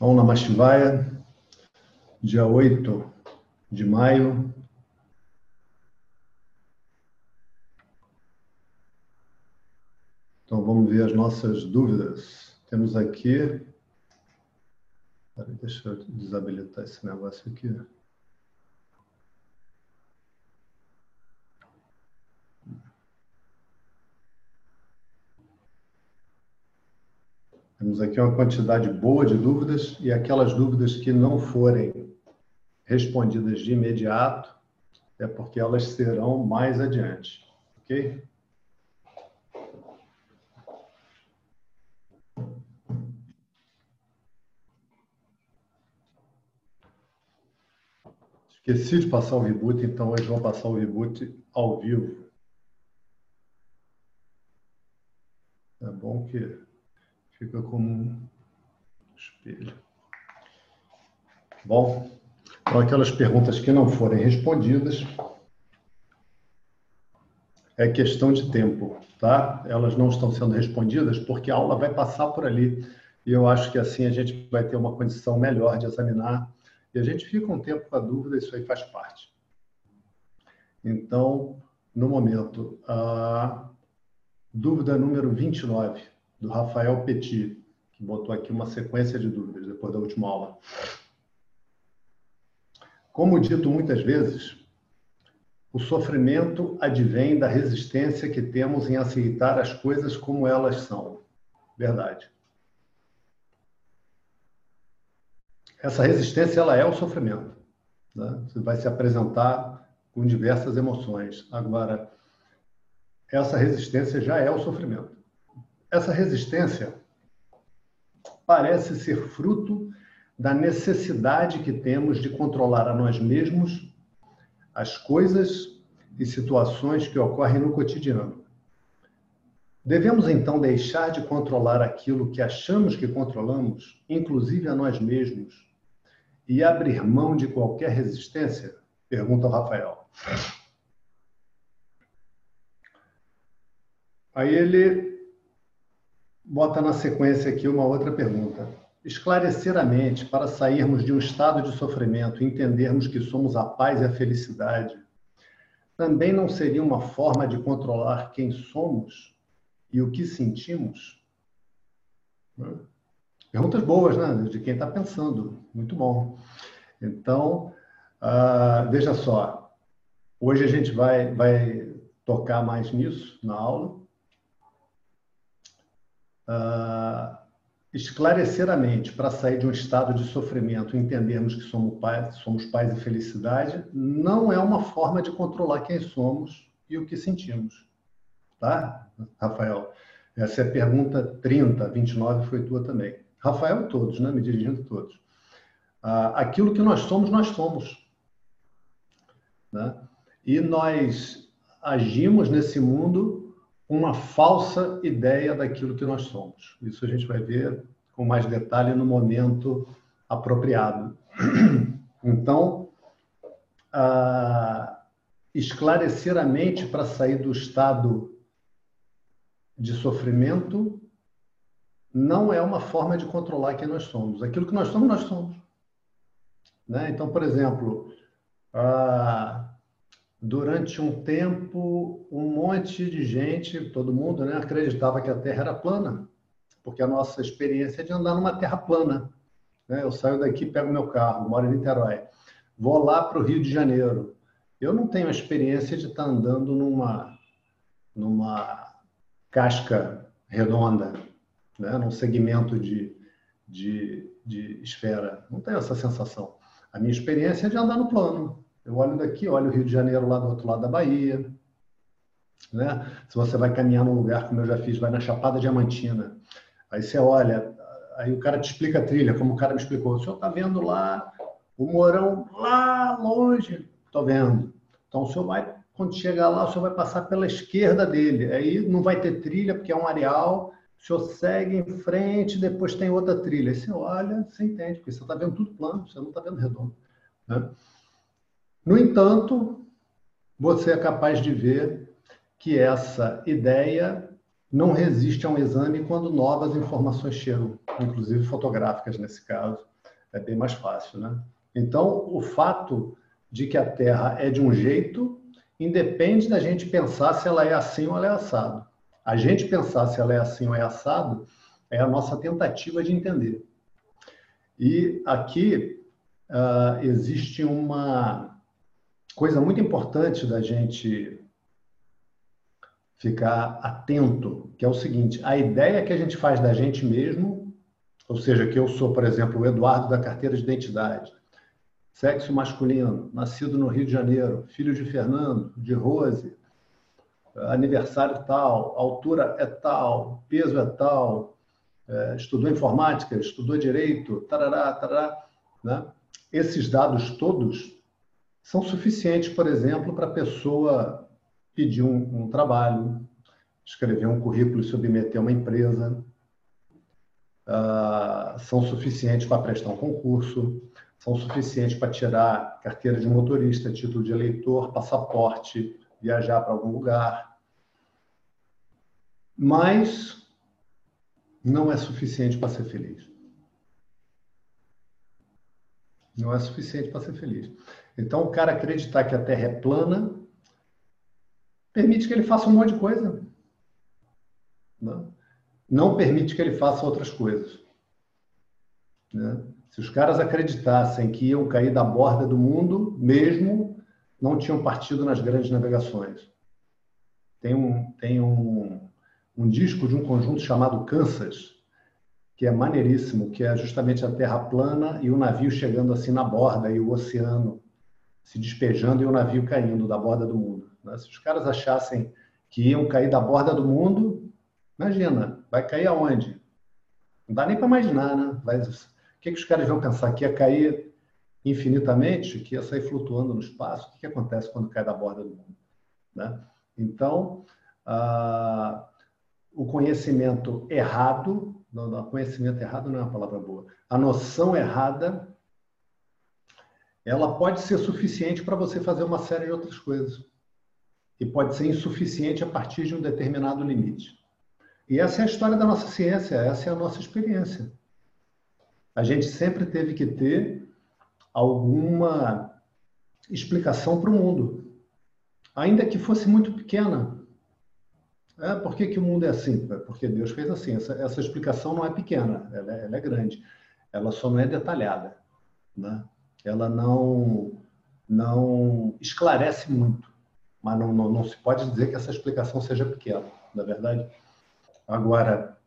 Om Namah Shivaya, dia 8 de maio. Então vamos ver as nossas dúvidas. Temos aqui. Deixa eu desabilitar esse negócio aqui. Temos aqui uma quantidade boa de dúvidas e aquelas dúvidas que não forem respondidas de imediato é porque elas serão mais adiante, ok? Esqueci de passar o reboot, então hoje vou passar o reboot ao vivo. É bom que fica como um espelho. Bom, então aquelas perguntas que não forem respondidas, é questão de tempo, tá? Elas não estão sendo respondidas porque a aula vai passar por ali e eu acho que assim a gente vai ter uma condição melhor de examinar e a gente fica um tempo com a dúvida, isso aí faz parte. Então, no momento, a dúvida número 29 do Rafael Petit, que botou aqui uma sequência de dúvidas depois da última aula. Como dito muitas vezes, o sofrimento advém da resistência que temos em aceitar as coisas como elas são. Verdade. Essa resistência ela é o sofrimento. Né? Você vai se apresentar com diversas emoções. Agora, essa resistência já é o sofrimento. Essa resistência parece ser fruto da necessidade que temos de controlar a nós mesmos as coisas e situações que ocorrem no cotidiano. Devemos então deixar de controlar aquilo que achamos que controlamos, inclusive a nós mesmos, e abrir mão de qualquer resistência? Pergunta o Rafael. Aí ele bota na sequência aqui uma outra pergunta. Esclarecer a mente para sairmos de um estado de sofrimento e entendermos que somos a paz e a felicidade também não seria uma forma de controlar quem somos e o que sentimos? Perguntas boas, né? De quem está pensando. Muito bom. Então, uh, veja só. Hoje a gente vai, vai tocar mais nisso na aula uh, esclarecer a mente para sair de um estado de sofrimento entendermos que somos pais, somos pais e felicidade, não é uma forma de controlar quem somos e o que sentimos. Tá, Rafael? Essa é a pergunta 30, 29 foi tua também. Rafael, todos, né? Me dirigindo a todos. Uh, aquilo que nós somos, nós somos. Né? E nós agimos nesse mundo uma falsa ideia daquilo que nós somos. Isso a gente vai ver com mais detalhe no momento apropriado. Então, esclarecer a mente para sair do estado de sofrimento não é uma forma de controlar quem nós somos. Aquilo que nós somos, nós somos. Né? Então, por exemplo, durante um tempo, um monte de gente, todo mundo, né, acreditava que a Terra era plana, porque a nossa experiência é de andar numa Terra plana. Né? Eu saio daqui, pego meu carro, moro em Niterói, vou lá para o Rio de Janeiro. Eu não tenho a experiência de estar andando numa, numa casca redonda, né? num segmento de, de, de esfera. Não tenho essa sensação. A minha experiência é de andar no plano. Eu olho daqui, olho o Rio de Janeiro lá do outro lado da Bahia. Né? Se você vai caminhar num lugar, como eu já fiz, vai na Chapada Diamantina. Aí você olha, aí o cara te explica a trilha, como o cara me explicou. O senhor está vendo lá o Morão lá longe? Estou vendo. Então o senhor vai, quando chegar lá, o senhor vai passar pela esquerda dele. Aí não vai ter trilha, porque é um areal. O senhor segue em frente, depois tem outra trilha. Aí você olha, você entende, porque você está vendo tudo plano, você não está vendo redondo. Né? No entanto, você é capaz de ver que essa ideia não resiste a um exame quando novas informações chegam, inclusive fotográficas nesse caso. É bem mais fácil, né? Então, o fato de que a Terra é de um jeito independe da gente pensar se ela é assim ou ela é assado. A gente pensar se ela é assim ou é assado é a nossa tentativa de entender. E aqui uh, existe uma coisa muito importante da gente ficar atento, que é o seguinte: a ideia que a gente faz da gente mesmo, ou seja, que eu sou, por exemplo, o Eduardo da carteira de identidade, sexo masculino, nascido no Rio de Janeiro, filho de Fernando, de Rose, aniversário tal, altura é tal, peso é tal, é, estudou informática, estudou direito, tarará, tarará, né? Esses dados todos são suficientes, por exemplo, para a pessoa pedir um, um trabalho, escrever um currículo e submeter a uma empresa, uh, são suficientes para prestar um concurso, são suficientes para tirar carteira de motorista, título de eleitor, passaporte, viajar para algum lugar. Mas não é suficiente para ser feliz. Não é suficiente para ser feliz. Então, o cara acreditar que a Terra é plana permite que ele faça um monte de coisa. Não, não permite que ele faça outras coisas. Né? Se os caras acreditassem que iam cair da borda do mundo, mesmo, não tinham partido nas grandes navegações. Tem um, tem um, um disco de um conjunto chamado Kansas, que é maneiríssimo, que é justamente a Terra plana e o navio chegando assim na borda e o oceano se despejando e o navio caindo da borda do mundo. Né? Se os caras achassem que iam cair da borda do mundo, imagina, vai cair aonde? Não dá nem para imaginar, né? Vai, que, que os caras vão pensar? Que ia cair infinitamente, que ia sair flutuando no espaço? O que, que acontece quando cai da borda do mundo? Né? Então, ah, o conhecimento errado, não, não, conhecimento errado não é uma palavra boa, a noção errada, ela pode ser suficiente para você fazer uma série de outras coisas. E pode ser insuficiente a partir de um determinado limite. E essa é a história da nossa ciência, essa é a nossa experiência a gente sempre teve que ter alguma explicação para o mundo, ainda que fosse muito pequena. É, por que, que o mundo é assim? Porque Deus fez assim. Essa, essa explicação não é pequena, ela é, ela é, grande. Ela só não é detalhada. Né? Ela não, não esclarece muito. Mas não, não, não se pode dizer que essa explicação seja pequena, na é verdade. Agora,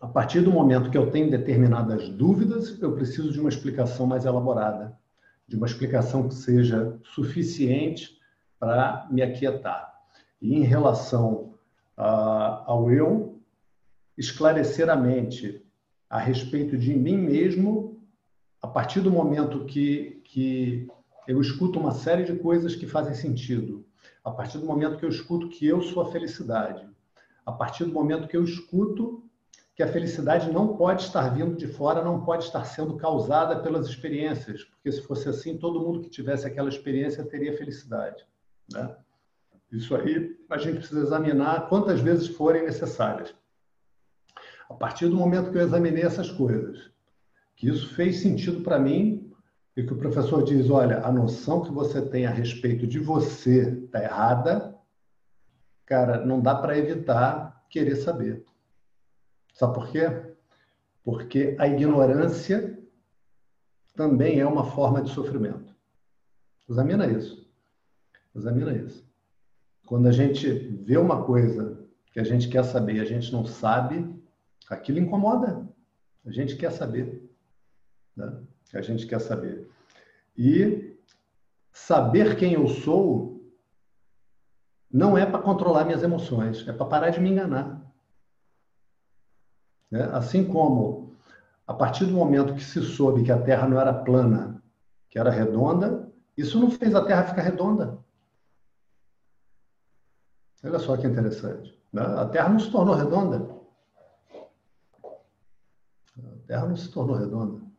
a partir do momento que eu tenho determinadas dúvidas, eu preciso de uma explicação mais elaborada, de uma explicação que seja suficiente para me aquietar. E em relação ao eu, esclarecer a mente a respeito de mim mesmo, partir do momento que, que eu escuto uma série de coisas que fazem sentido, a partir do momento que eu escuto que eu sou a felicidade, a partir do momento que eu escuto que a felicidade não pode estar vindo de fora, não pode estar sendo causada pelas experiências, porque se fosse assim, todo mundo que tivesse aquela experiência teria felicidade. Né? Isso aí a gente precisa examinar quantas vezes forem necessárias. A partir do momento que eu examinei essas coisas, que isso fez sentido para mim, e que o professor diz: olha, a noção que você tem a respeito de você está errada, cara, não dá para evitar querer saber. Sabe por quê? Porque a ignorância também é uma forma de sofrimento. Examina isso. Examina isso. Quando a gente vê uma coisa que a gente quer saber e a gente não sabe, aquilo incomoda. A gente quer saber. Né? A gente quer saber. E saber quem eu sou não é para controlar minhas emoções, é para parar de me enganar. Né? Assim como, a partir do momento que se soube que a Terra não era plana, que era redonda, isso não fez a Terra ficar redonda. Olha só que interessante. Né? A Terra não se tornou redonda. A Terra não se tornou redonda.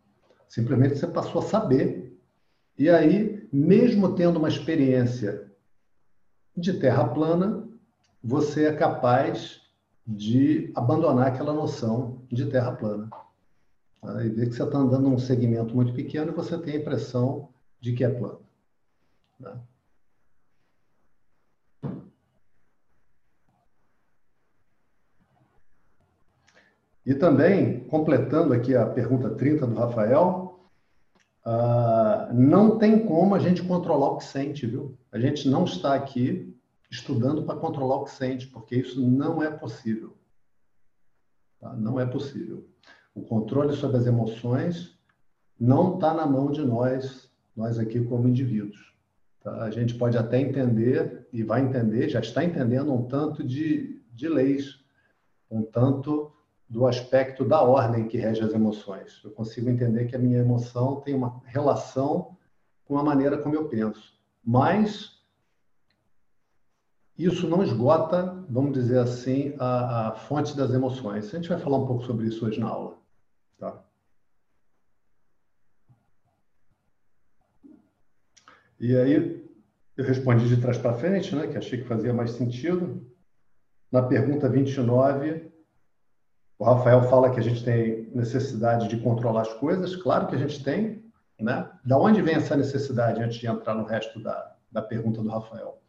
Simplesmente você passou a saber. E aí, mesmo tendo uma experiência de terra plana, você é capaz de abandonar aquela noção de terra plana. Tá? E ver que você está andando num segmento muito pequeno e você tem a impressão de que é plano. Tá? E também, completando aqui a pergunta 30 do Rafael, uh, não tem como a gente controlar o que sente, viu? A gente não está aqui estudando para controlar o que sente, porque isso não é possível. Tá? Não é possível. O controle sobre as emoções não está na mão de nós, nós aqui como indivíduos. Tá? A gente pode até entender, e vai entender, já está entendendo um tanto de, de leis, um tanto do aspecto da ordem que rege as emoções. Eu consigo entender que a minha emoção tem uma relação com a maneira como eu penso. Mas isso não esgota, vamos dizer assim, a, a fonte das emoções. A gente vai falar um pouco sobre isso hoje na aula. Tá? E aí, eu respondi de trás para frente, né, que achei que fazia mais sentido. Na pergunta 29, o Rafael fala que a gente tem necessidade de controlar as coisas. Claro que a gente tem. Né? Da onde vem essa necessidade, antes de entrar no resto da, da pergunta do Rafael?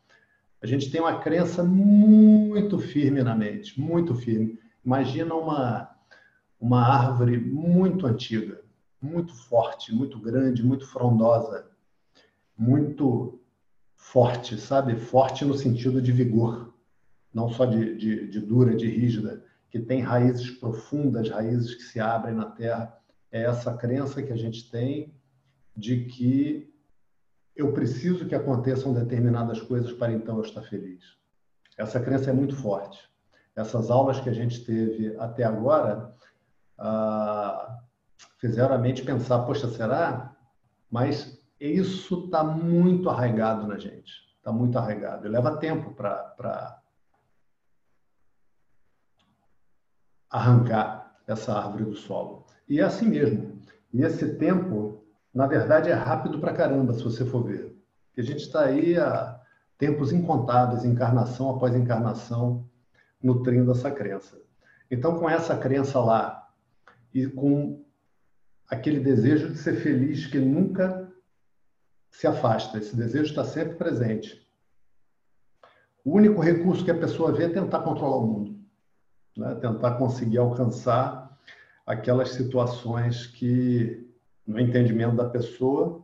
A gente tem uma crença muito firme na mente, muito firme. Imagina uma, uma árvore muito antiga, muito forte, muito grande, muito frondosa, muito forte, sabe? Forte no sentido de vigor, não só de, de, de dura, de rígida que tem raízes profundas, raízes que se abrem na terra. É essa crença que a gente tem de que eu preciso que aconteçam determinadas coisas para então eu estar feliz. Essa crença é muito forte. Essas aulas que a gente teve até agora ah, fizeram a mente pensar: poxa, será? Mas isso está muito arraigado na gente. Está muito arraigado. E leva tempo para arrancar essa árvore do solo. E é assim mesmo. E esse tempo, na verdade, é rápido para caramba, se você for ver. Porque a gente está aí há tempos incontáveis, encarnação após encarnação, nutrindo essa crença. Então, com essa crença lá e com aquele desejo de ser feliz que nunca se afasta, esse desejo está sempre presente. O único recurso que a pessoa vê é tentar controlar o mundo né? tentar conseguir alcançar aquelas situações que, no entendimento da pessoa,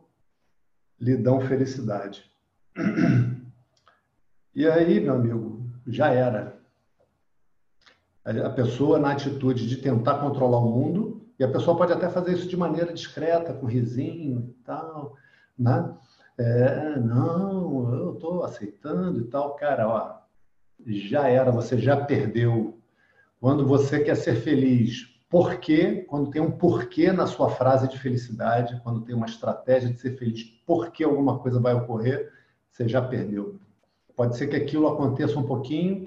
lhe dão felicidade. E aí, meu amigo, já era. A pessoa, na atitude de tentar controlar o mundo, e a pessoa pode até fazer isso de maneira discreta, com risinho e tal, né? É, não, eu estou aceitando e tal. Cara, ó, já era, você já perdeu quando você quer ser feliz, por quê? Quando tem um porquê na sua frase de felicidade, quando tem uma estratégia de ser feliz, porque alguma coisa vai ocorrer, você já perdeu. Pode ser que aquilo aconteça um pouquinho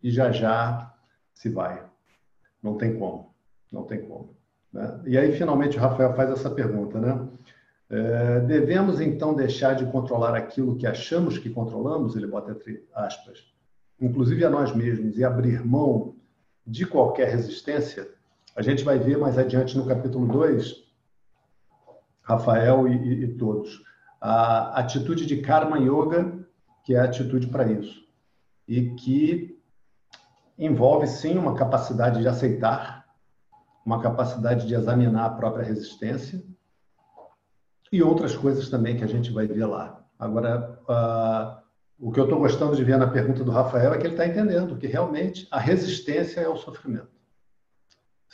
e já já se vai. Não tem como. Não tem como. Né? E aí, finalmente, o Rafael faz essa pergunta, né? É, devemos então deixar de controlar aquilo que achamos que controlamos, ele bota entre aspas, inclusive a nós mesmos, e abrir mão de qualquer resistência, a gente vai ver mais adiante no capítulo 2, Rafael e, e, e todos, a atitude de Karma Yoga, que é a atitude para isso, e que envolve sim uma capacidade de aceitar, uma capacidade de examinar a própria resistência e outras coisas também que a gente vai ver lá. Agora, uh, o que eu estou gostando de ver na pergunta do Rafael é que ele está entendendo que realmente a resistência é o sofrimento.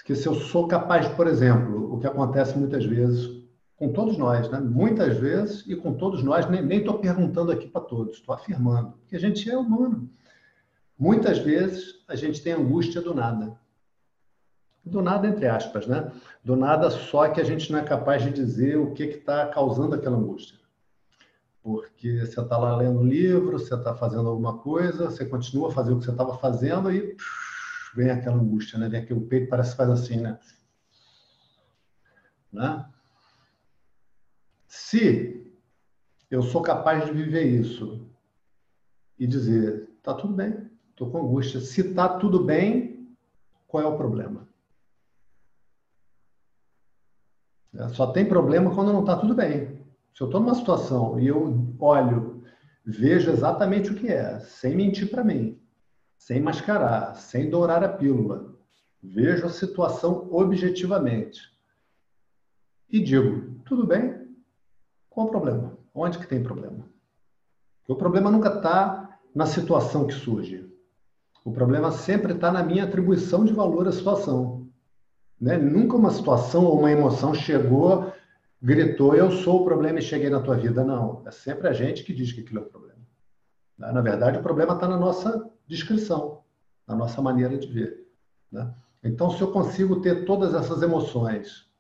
Que se eu sou capaz, por exemplo, o que acontece muitas vezes com todos nós, né? muitas vezes, e com todos nós, nem estou perguntando aqui para todos, estou afirmando, que a gente é humano. Muitas vezes a gente tem angústia do nada. Do nada, entre aspas, né? Do nada, só que a gente não é capaz de dizer o que está causando aquela angústia porque você está lá lendo livro, você está fazendo alguma coisa, você continua a fazer o que você estava fazendo e psh, vem aquela angústia, né? Vem aqui, o peito parece que faz assim, né? né? Se eu sou capaz de viver isso e dizer, tá tudo bem, estou com angústia. Se tá tudo bem, qual é o problema? É, só tem problema quando não está tudo bem. Se eu estou numa situação e eu olho, vejo exatamente o que é, sem mentir para mim, sem mascarar, sem dourar a pílula, vejo a situação objetivamente e digo, tudo bem? Qual o problema? Onde que tem problema? O problema nunca está na situação que surge. O problema sempre está na minha atribuição de valor à situação. Né? Nunca uma situação ou uma emoção chegou, gritou, eu sou o problema e cheguei na tua vida. Não, é sempre a gente que diz que aquilo é o problema. Né? Na verdade, o problema está na nossa descrição, na nossa maneira de ver. Né? Então, se eu consigo ter todas essas emoções,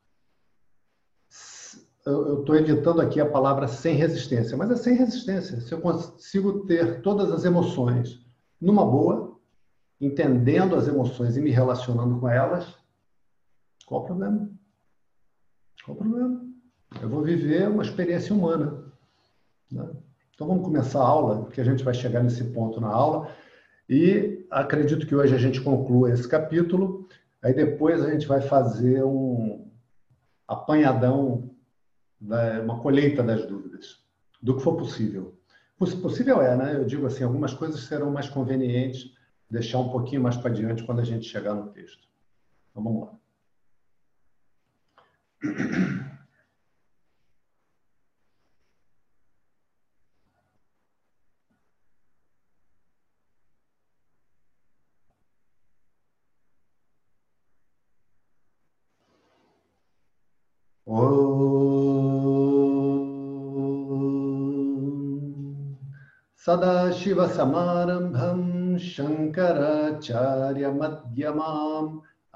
eu estou evitando aqui a palavra sem resistência, mas é sem resistência. Se eu consigo ter todas as emoções numa boa, entendendo as emoções e me relacionando com elas, qual o problema? Qual o problema? Eu vou viver uma experiência humana. Né? Então vamos começar a aula, que a gente vai chegar nesse ponto na aula. E acredito que hoje a gente conclua esse capítulo. Aí depois a gente vai fazer um apanhadão, uma colheita das dúvidas, do que for possível. Possível é, né? Eu digo assim, algumas coisas serão mais convenientes deixar um pouquinho mais para adiante quando a gente chegar no texto. Então vamos lá. सदाशिवसमारम्भम् शङ्कराचार्यमध्यमाम्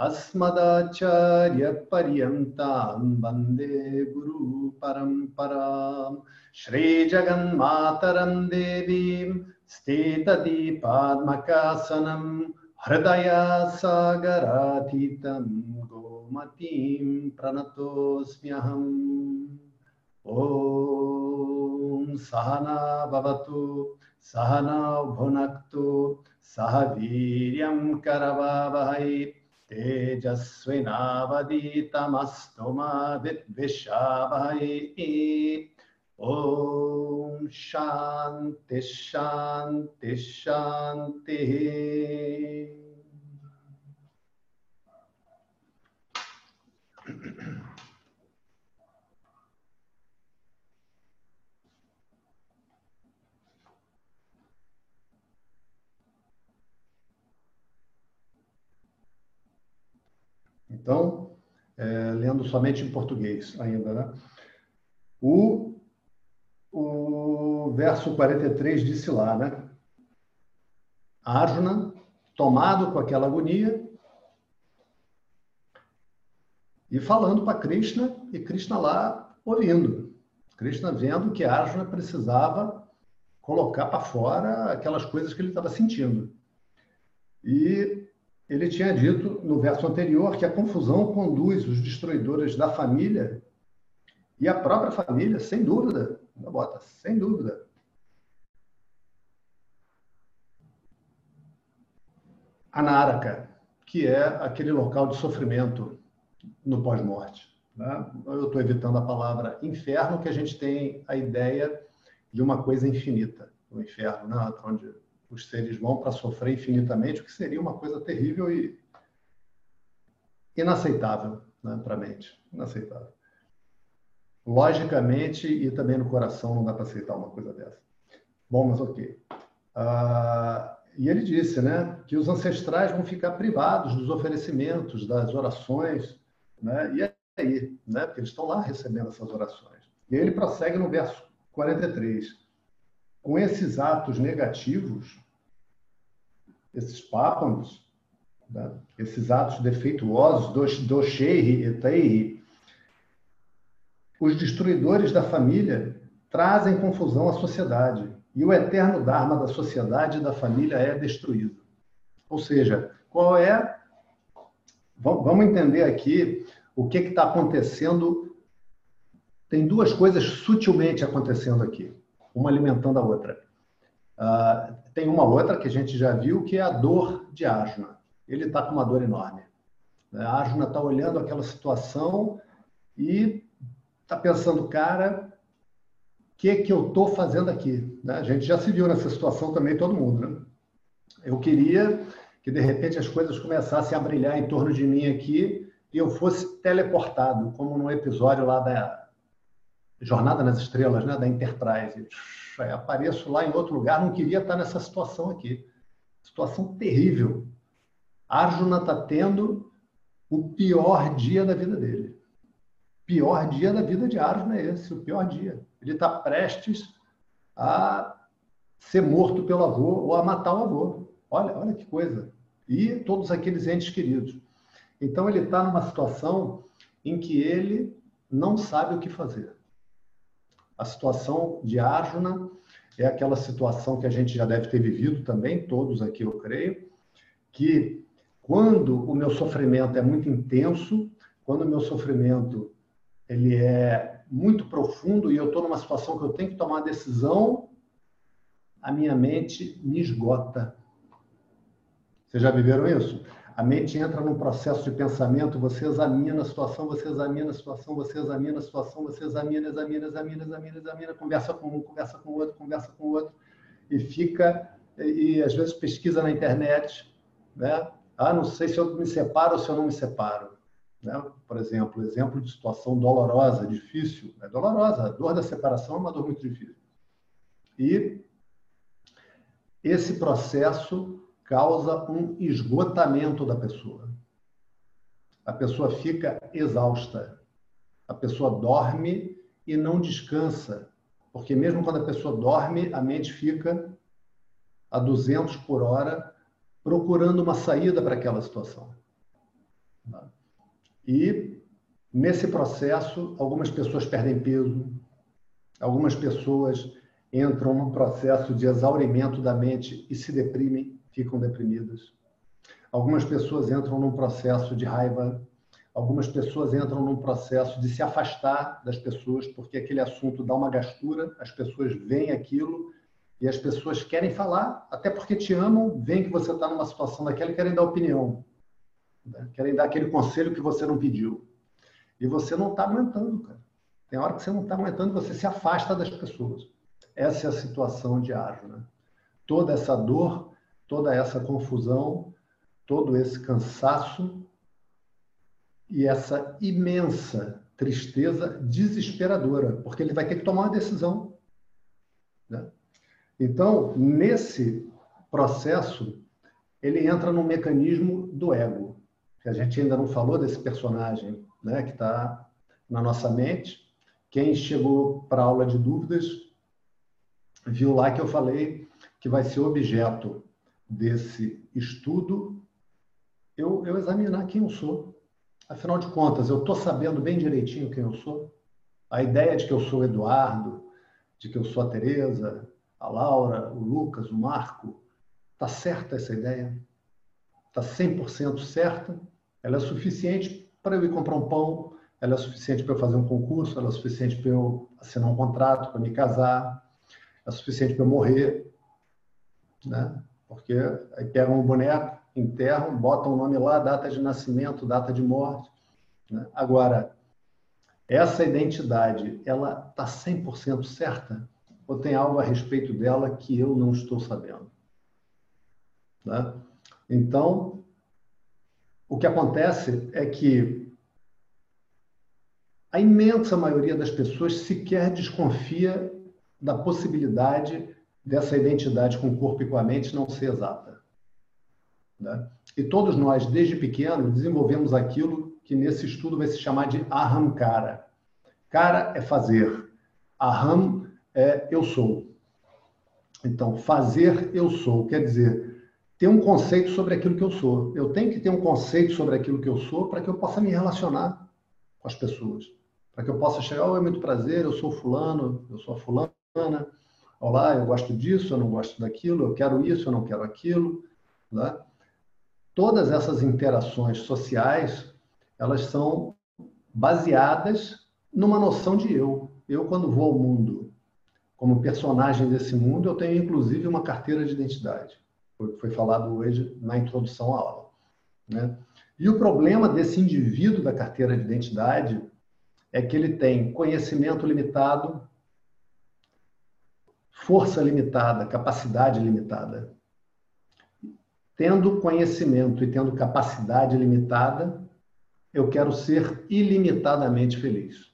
अस्मदाचार्यपर्यन्तां वंदे गुरुपरम्पराम् श्रीजगन्मातरं देवीं स्थितदीपात्मकासनं हृदया सागरातीतं गोमतीं प्रणतोऽस्म्यहम् ॐ सहना भवतु, सहना भुनक्तु, सह वीर्यं करवावहै। तेजस्विनावदीतमस्तु मा विद्विषावहै। ॐ शान्ति शान्ति, शान्तिः। Então, é, lendo somente em português ainda, né? O, o verso 43 disse lá, né? Arjuna, tomado com aquela agonia, e falando para Krishna, e Krishna lá ouvindo. Krishna vendo que Arjuna precisava colocar para fora aquelas coisas que ele estava sentindo. E ele tinha dito no verso anterior que a confusão conduz os destruidores da família e a própria família, sem dúvida, bota, sem dúvida. Anáraka, que é aquele local de sofrimento no pós-morte. Né? Eu estou evitando a palavra inferno, que a gente tem a ideia de uma coisa infinita, o inferno, né? onde os seres vão para sofrer infinitamente, o que seria uma coisa terrível e inaceitável né, para a mente. Inaceitável. Logicamente e também no coração não dá para aceitar uma coisa dessa. Bom, mas ok. Ah, e ele disse né, que os ancestrais vão ficar privados dos oferecimentos, das orações, né, e aí, né, porque eles estão lá recebendo essas orações. E aí ele prossegue no verso 43 com esses atos negativos, esses pápanos, né? esses atos defeituosos, do Sheiri e Teiri, os destruidores da família trazem confusão à sociedade. E o eterno Dharma da sociedade e da família é destruído. Ou seja, qual é. Vamos entender aqui o que está acontecendo. Tem duas coisas sutilmente acontecendo aqui uma alimentando a outra. Uh, tem uma outra que a gente já viu, que é a dor de asma. Ele está com uma dor enorme. A Arjuna está olhando aquela situação e está pensando, cara, o que, que eu estou fazendo aqui? Né? A gente já se viu nessa situação também, todo mundo. Né? Eu queria que, de repente, as coisas começassem a brilhar em torno de mim aqui e eu fosse teleportado, como no episódio lá da Jornada nas Estrelas, né? da Enterprise. Apareço lá em outro lugar, não queria estar nessa situação aqui. Situação terrível. Arjuna está tendo o pior dia da vida dele pior dia da vida de Arjuna é esse, o pior dia. Ele está prestes a ser morto pelo avô ou a matar o avô. Olha, olha que coisa. E todos aqueles entes queridos. Então ele está numa situação em que ele não sabe o que fazer. A situação de Arjuna é aquela situação que a gente já deve ter vivido também, todos aqui eu creio, que quando o meu sofrimento é muito intenso, quando o meu sofrimento ele é muito profundo e eu estou numa situação que eu tenho que tomar decisão, a minha mente me esgota. Vocês já viveram isso? A mente entra num processo de pensamento, você examina a situação, você examina a situação, você examina a situação, você examina, examina, examina, examina, examina, conversa com um, conversa com outro, conversa com outro, e fica, e, e às vezes pesquisa na internet, né? Ah, não sei se eu me separo ou se eu não me separo. Né? Por exemplo, exemplo de situação dolorosa, difícil, é dolorosa. A dor da separação é uma dor muito difícil. E esse processo causa um esgotamento da pessoa. A pessoa fica exausta. A pessoa dorme e não descansa. Porque mesmo quando a pessoa dorme, a mente fica a 200 por hora procurando uma saída para aquela situação. E nesse processo, algumas pessoas perdem peso, algumas pessoas entram num processo de exaurimento da mente e se deprimem, ficam deprimidas. Algumas pessoas entram num processo de raiva, algumas pessoas entram num processo de se afastar das pessoas, porque aquele assunto dá uma gastura, as pessoas veem aquilo e as pessoas querem falar, até porque te amam, veem que você está numa situação daquela e querem dar opinião. Né? Querem dar aquele conselho que você não pediu. E você não está aguentando, cara. Tem hora que você não está aguentando, você se afasta das pessoas. Essa é a situação de Arjuna. Né? Toda essa dor, toda essa confusão, todo esse cansaço e essa imensa tristeza desesperadora, porque ele vai ter que tomar uma decisão. Né? Então, nesse processo, ele entra no mecanismo do ego que a gente ainda não falou desse personagem, né, que está na nossa mente. Quem chegou para a aula de dúvidas viu lá que eu falei que vai ser objeto desse estudo eu, eu examinar quem eu sou. Afinal de contas, eu estou sabendo bem direitinho quem eu sou. A ideia de que eu sou o Eduardo, de que eu sou a Tereza, a Laura, o Lucas, o Marco, está certa essa ideia? Está 100% certa? Ela é suficiente para eu ir comprar um pão, ela é suficiente para eu fazer um concurso, ela é suficiente para eu assinar um contrato, para me casar, é suficiente para eu morrer, né? Porque aí pegam um boneco, enterram, botam o nome lá, data de nascimento, data de morte. Né? Agora, essa identidade, ela está 100% certa? Ou tem algo a respeito dela que eu não estou sabendo? Né? Então, o que acontece é que a imensa maioria das pessoas sequer desconfia da possibilidade dessa identidade com o corpo e com a mente não ser exata. Né? E todos nós, desde pequeno, desenvolvemos aquilo que nesse estudo vai se chamar de ahamkara. Cara é fazer. Aham é eu sou. Então, fazer eu sou quer dizer ter um conceito sobre aquilo que eu sou. Eu tenho que ter um conceito sobre aquilo que eu sou para que eu possa me relacionar com as pessoas. Para que eu possa chegar, oh, é muito prazer, eu sou fulano, eu sou fulana. Olá, eu gosto disso, eu não gosto daquilo, eu quero isso, eu não quero aquilo. Né? Todas essas interações sociais, elas são baseadas numa noção de eu. Eu, quando vou ao mundo como personagem desse mundo, eu tenho inclusive uma carteira de identidade foi, foi falado hoje na introdução à aula. Né? E o problema desse indivíduo da carteira de identidade é que ele tem conhecimento limitado, força limitada, capacidade limitada. Tendo conhecimento e tendo capacidade limitada, eu quero ser ilimitadamente feliz.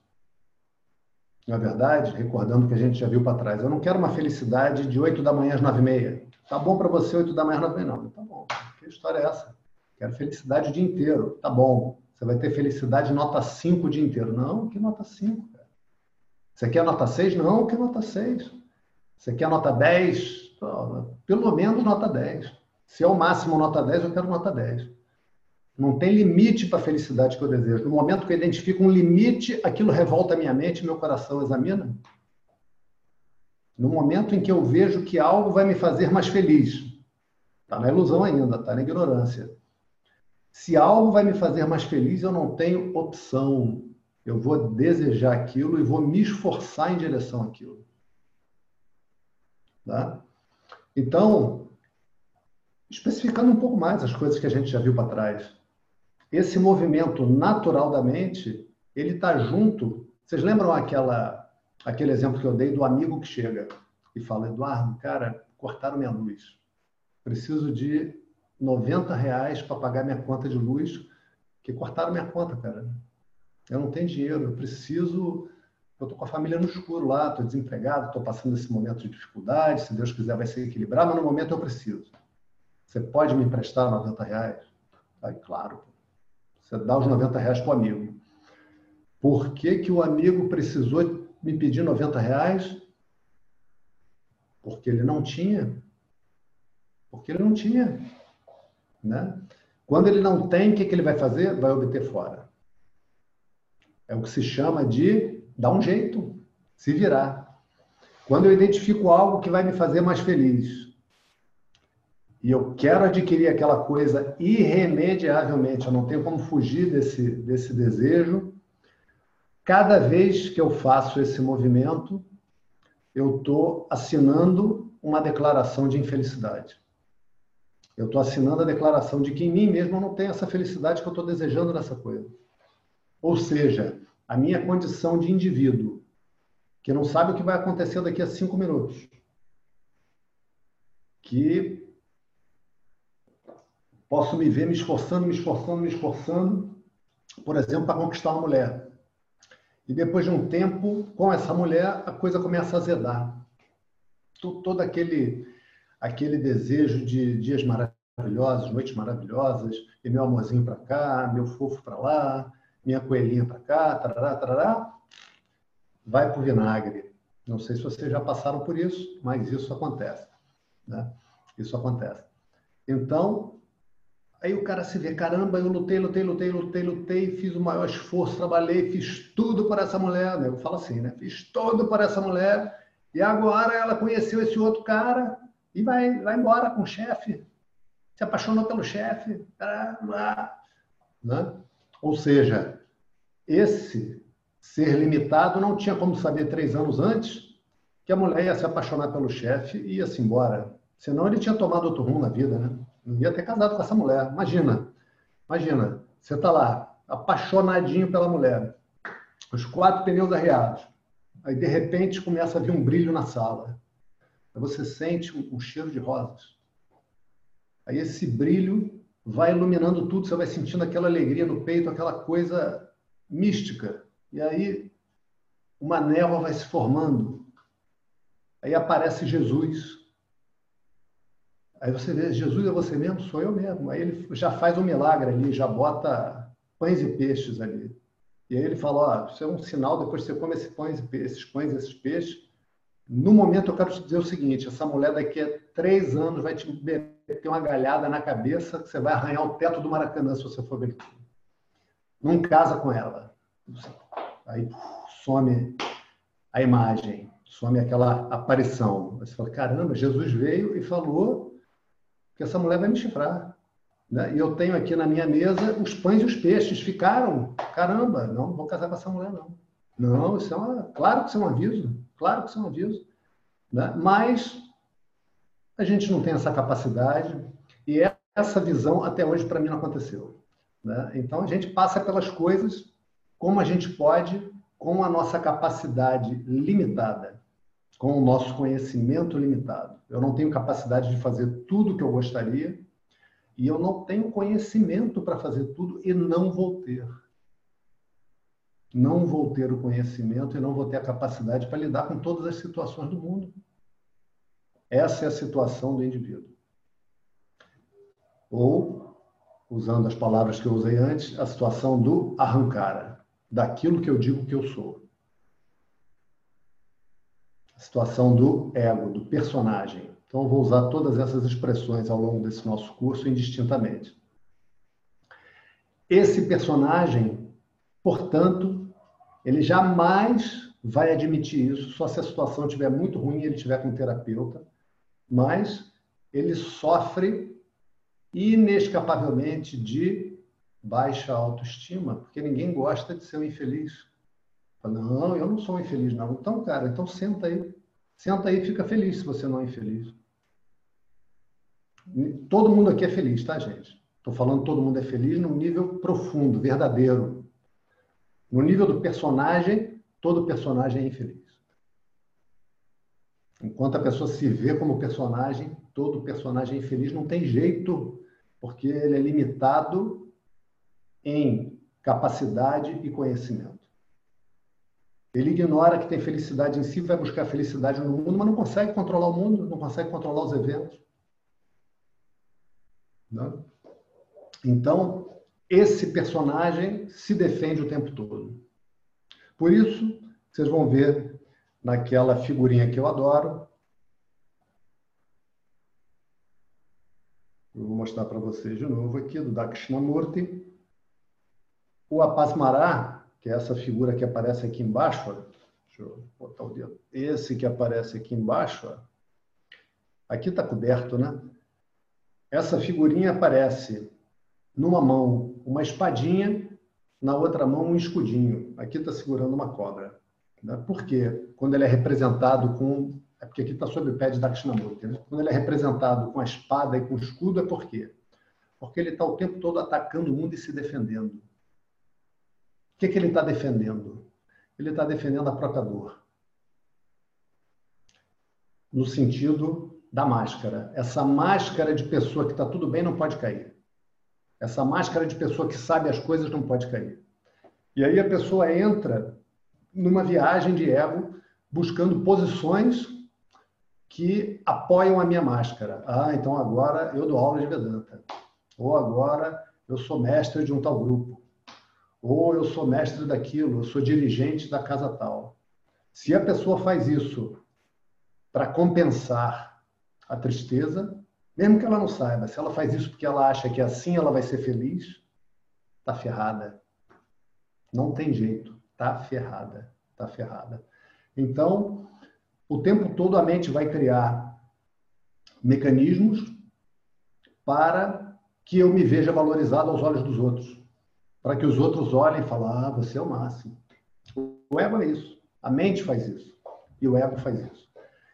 Na é verdade, recordando que a gente já viu para trás, eu não quero uma felicidade de 8 da manhã às 9 e meia. Tá bom para você 8 da manhã às 9 e meia? Não, tá bom. Que história é essa? Quero felicidade o dia inteiro. Tá bom. Você vai ter felicidade nota 5 o dia inteiro. Não, que nota 5, cara. Você quer nota 6? Não, que nota 6. Você quer nota 10? Pelo menos nota 10. Se é o máximo nota 10, eu quero nota 10. Não tem limite para a felicidade que eu desejo. No momento que eu identifico um limite, aquilo revolta a minha mente meu coração examina. No momento em que eu vejo que algo vai me fazer mais feliz, está na ilusão ainda, está na ignorância. Se algo vai me fazer mais feliz, eu não tenho opção. Eu vou desejar aquilo e vou me esforçar em direção àquilo. Tá? Então, especificando um pouco mais as coisas que a gente já viu para trás esse movimento natural da mente, ele está junto. Vocês lembram aquela, aquele exemplo que eu dei do amigo que chega e fala, Eduardo, cara, cortaram minha luz. Preciso de 90 reais para pagar minha conta de luz, que cortaram minha conta, cara. Eu não tenho dinheiro, eu preciso. Eu estou com a família no escuro lá, estou desempregado, estou passando esse momento de dificuldade. Se Deus quiser, vai se equilibrar, mas no momento eu preciso. Você pode me emprestar 90 reais? Aí, claro. Você dá os 90 reais para o amigo. Por que, que o amigo precisou me pedir 90 reais? Porque ele não tinha. Porque ele não tinha. Né? Quando ele não tem, o que, que ele vai fazer? Vai obter fora. É o que se chama de dar um jeito, se virar. Quando eu identifico algo que vai me fazer mais feliz, e eu quero adquirir aquela coisa irremediavelmente, eu não tenho como fugir desse, desse desejo. Cada vez que eu faço esse movimento, eu estou assinando uma declaração de infelicidade. Eu estou assinando a declaração de que em mim mesmo eu não tenho essa felicidade que eu estou desejando nessa coisa. Ou seja, a minha condição de indivíduo, que não sabe o que vai acontecer daqui a cinco minutos, que Posso me ver me esforçando, me esforçando, me esforçando, por exemplo, para conquistar uma mulher. E depois de um tempo, com essa mulher, a coisa começa a azedar. Todo aquele, aquele desejo de dias maravilhosos, noites maravilhosas, e meu amorzinho para cá, meu fofo para lá, minha coelhinha para cá, tarará, tarará, vai para o vinagre. Não sei se vocês já passaram por isso, mas isso acontece. Né? Isso acontece. Então, Aí o cara se vê, caramba, eu lutei, lutei, lutei, lutei, lutei, fiz o maior esforço, trabalhei, fiz tudo para essa mulher, né? Eu falo assim, né? Fiz tudo para essa mulher e agora ela conheceu esse outro cara e vai, vai embora com o chefe, se apaixonou pelo chefe, né? Ou seja, esse ser limitado não tinha como saber três anos antes que a mulher ia se apaixonar pelo chefe e ia se embora. Senão ele tinha tomado outro rumo na vida, né? Não ia ter casado com essa mulher. Imagina, imagina, você está lá, apaixonadinho pela mulher, os quatro pneus arreados. Aí, de repente, começa a vir um brilho na sala. Aí você sente um, um cheiro de rosas. Aí esse brilho vai iluminando tudo, você vai sentindo aquela alegria no peito, aquela coisa mística. E aí uma névoa vai se formando. Aí aparece Jesus Aí você vê, Jesus é você mesmo? Sou eu mesmo. Aí ele já faz um milagre ali, já bota pães e peixes ali. E aí ele fala, ó, isso é um sinal, depois você come esses pães, esses pães, esses peixes. No momento eu quero te dizer o seguinte, essa mulher daqui a três anos vai te meter uma galhada na cabeça que você vai arranhar o teto do Maracanã se você for ver. Não casa com ela. Aí some a imagem, some aquela aparição. Você fala, caramba, Jesus veio e falou porque essa mulher vai me chifrar. Né? E eu tenho aqui na minha mesa os pães e os peixes. Ficaram, caramba, não, não vou casar com essa mulher, não. Não, isso é uma, claro que isso é um aviso, claro que isso é um aviso. Né? Mas a gente não tem essa capacidade e essa visão até hoje para mim não aconteceu. Né? Então, a gente passa pelas coisas como a gente pode, com a nossa capacidade limitada, com o nosso conhecimento limitado. Eu não tenho capacidade de fazer tudo o que eu gostaria e eu não tenho conhecimento para fazer tudo e não vou ter. Não vou ter o conhecimento e não vou ter a capacidade para lidar com todas as situações do mundo. Essa é a situação do indivíduo. Ou, usando as palavras que eu usei antes, a situação do arrancara, daquilo que eu digo que eu sou. A situação do ego, do personagem. Então, eu vou usar todas essas expressões ao longo desse nosso curso indistintamente. Esse personagem, portanto, ele jamais vai admitir isso, só se a situação estiver muito ruim e ele estiver com um terapeuta, mas ele sofre inescapavelmente de baixa autoestima, porque ninguém gosta de ser um infeliz. Fala, não, eu não sou um infeliz, não. Então, cara, então senta aí. Senta aí e fica feliz se você não é infeliz. Todo mundo aqui é feliz, tá, gente? Estou falando todo mundo é feliz num nível profundo, verdadeiro. No nível do personagem, todo personagem é infeliz. Enquanto a pessoa se vê como personagem, todo personagem infeliz não tem jeito, porque ele é limitado em capacidade e conhecimento. Ele ignora que tem felicidade em si, vai buscar felicidade no mundo, mas não consegue controlar o mundo, não consegue controlar os eventos. Não? Então, esse personagem se defende o tempo todo. Por isso, vocês vão ver naquela figurinha que eu adoro. Eu vou mostrar para vocês de novo aqui, do Dakshinamurti. O Apasmará, que é essa figura que aparece aqui embaixo, ó. deixa eu botar o dedo, esse que aparece aqui embaixo, ó. aqui está coberto, né? Essa figurinha aparece numa mão uma espadinha, na outra mão um escudinho. Aqui está segurando uma cobra. Né? Por quê? Quando ele é representado com. É porque aqui está sob o pé de Dakshinamurti. Né? Quando ele é representado com a espada e com o escudo, é por quê? Porque ele está o tempo todo atacando o mundo e se defendendo. O que, que ele está defendendo? Ele está defendendo a própria dor. No sentido da máscara. Essa máscara de pessoa que está tudo bem não pode cair. Essa máscara de pessoa que sabe as coisas não pode cair. E aí a pessoa entra numa viagem de ego buscando posições que apoiam a minha máscara. Ah, então agora eu dou aula de Vedanta. Ou agora eu sou mestre de um tal grupo. Ou eu sou mestre daquilo, eu sou dirigente da casa tal. Se a pessoa faz isso para compensar a tristeza, mesmo que ela não saiba. Se ela faz isso porque ela acha que assim ela vai ser feliz, tá ferrada. Não tem jeito, tá ferrada, tá ferrada. Então, o tempo todo a mente vai criar mecanismos para que eu me veja valorizado aos olhos dos outros, para que os outros olhem e falem: "Ah, você é o máximo". O ego é isso. A mente faz isso. E o ego faz isso.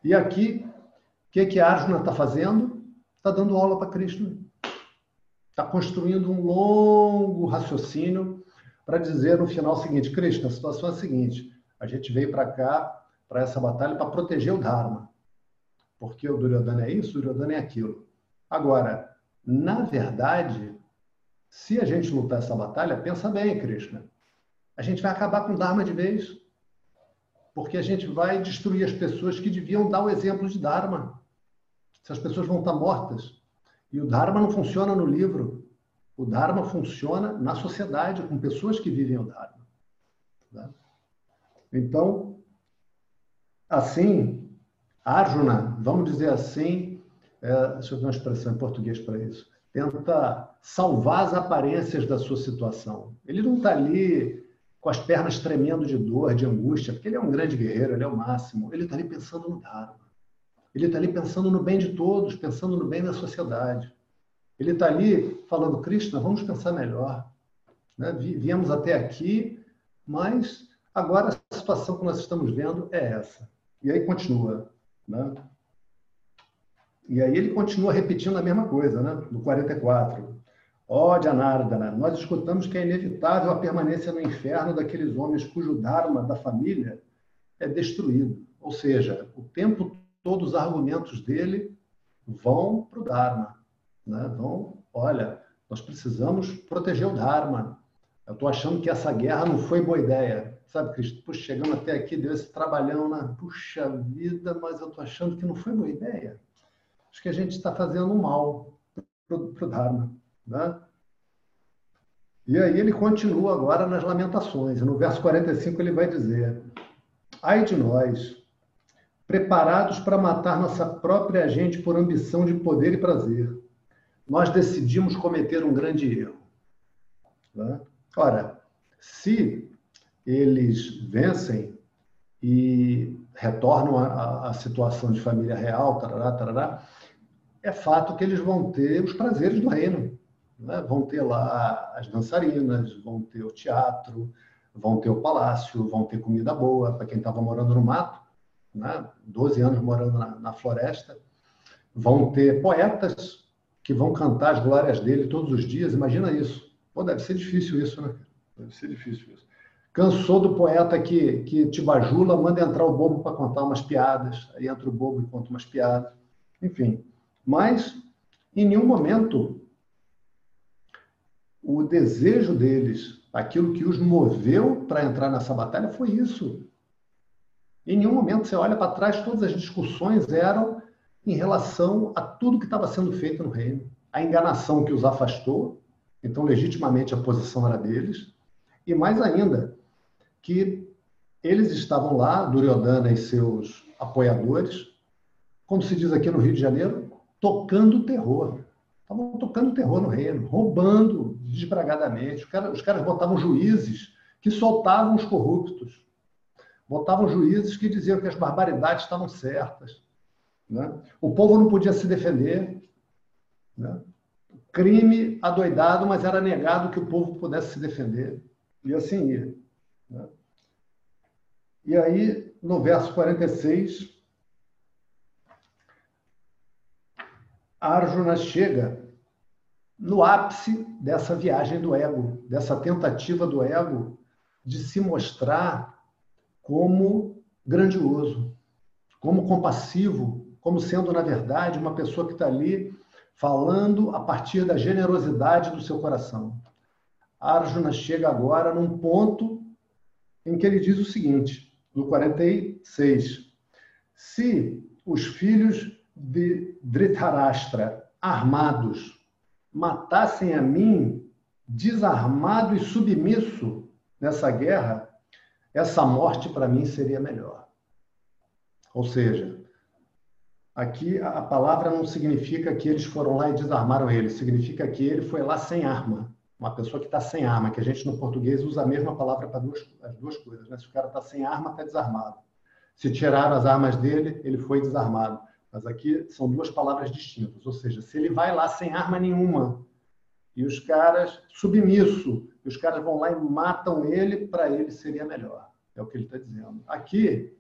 E aqui o que, que a Arjuna está fazendo? Está dando aula para Krishna. Está construindo um longo raciocínio para dizer no final o seguinte: Krishna, a situação é a seguinte: a gente veio para cá, para essa batalha, para proteger o Dharma. Porque o Duryodhana é isso, o Duryodhana é aquilo. Agora, na verdade, se a gente lutar essa batalha, pensa bem, Krishna. A gente vai acabar com o Dharma de vez. Porque a gente vai destruir as pessoas que deviam dar o exemplo de Dharma. Essas pessoas vão estar mortas. E o Dharma não funciona no livro. O Dharma funciona na sociedade, com pessoas que vivem o Dharma. Tá? Então, assim, Arjuna, vamos dizer assim, é, deixa eu ver uma expressão em português para isso, tenta salvar as aparências da sua situação. Ele não está ali com as pernas tremendo de dor, de angústia, porque ele é um grande guerreiro, ele é o máximo. Ele está ali pensando no Dharma. Ele está ali pensando no bem de todos, pensando no bem da sociedade. Ele está ali falando, Krishna, vamos pensar melhor. Né? Viemos até aqui, mas agora a situação que nós estamos vendo é essa. E aí continua. Né? E aí ele continua repetindo a mesma coisa, né? no 44. Ó oh, Janardana, nós escutamos que é inevitável a permanência no inferno daqueles homens cujo Dharma da família é destruído. Ou seja, o tempo todo os argumentos dele vão para o Dharma. Né? Vão, olha, nós precisamos proteger o Dharma. Eu estou achando que essa guerra não foi boa ideia. Sabe, Cristo? Puxa, chegando até aqui, deu esse trabalhão na. Puxa vida, mas eu estou achando que não foi boa ideia. Acho que a gente está fazendo mal para o Dharma. Né? E aí ele continua agora nas Lamentações. No verso 45 ele vai dizer: Ai de nós, preparados para matar nossa própria gente por ambição de poder e prazer, nós decidimos cometer um grande erro. Né? Ora, se eles vencem e retornam à, situação de família real, tarará, tarará, é fato que eles vão ter os prazeres do reino. Né? Vão ter lá as dançarinas, vão ter o teatro, vão ter o palácio, vão ter comida boa para quem estava morando no mato, né? 12 anos morando na, na floresta. Vão ter poetas que vão cantar as glórias dele todos os dias. Imagina isso. Pô, deve ser difícil isso, né? Deve ser difícil isso. Cansou do poeta que, que te bajula, manda entrar o bobo para contar umas piadas. Aí entra o bobo e conta umas piadas. Enfim. Mas, em nenhum momento, o desejo deles, aquilo que os moveu para entrar nessa batalha, foi isso. Em nenhum momento você olha para trás, todas as discussões eram em relação a tudo que estava sendo feito no reino. A enganação que os afastou, então legitimamente a posição era deles, e mais ainda, que eles estavam lá, Duryodhana e seus apoiadores, como se diz aqui no Rio de Janeiro, tocando terror. Estavam tocando terror no reino, roubando desbragadamente. Os caras, os caras botavam juízes que soltavam os corruptos. Botavam juízes que diziam que as barbaridades estavam certas. Né? O povo não podia se defender. Né? Crime adoidado, mas era negado que o povo pudesse se defender. E assim ia. Né? E aí, no verso 46, Arjuna chega no ápice dessa viagem do ego, dessa tentativa do ego de se mostrar como grandioso, como compassivo, como sendo, na verdade, uma pessoa que está ali falando a partir da generosidade do seu coração. Arjuna chega agora num ponto em que ele diz o seguinte, no 46, se os filhos de Dhritarashtra, armados, matassem a mim, desarmado e submisso nessa guerra, essa morte para mim seria melhor. Ou seja, aqui a palavra não significa que eles foram lá e desarmaram ele, significa que ele foi lá sem arma. Uma pessoa que está sem arma, que a gente no português usa a mesma palavra para as duas coisas. Né? Se o cara está sem arma, está desarmado. Se tiraram as armas dele, ele foi desarmado. Mas aqui são duas palavras distintas. Ou seja, se ele vai lá sem arma nenhuma e os caras, submisso, e os caras vão lá e matam ele, para ele seria melhor. É o que ele está dizendo. Aqui,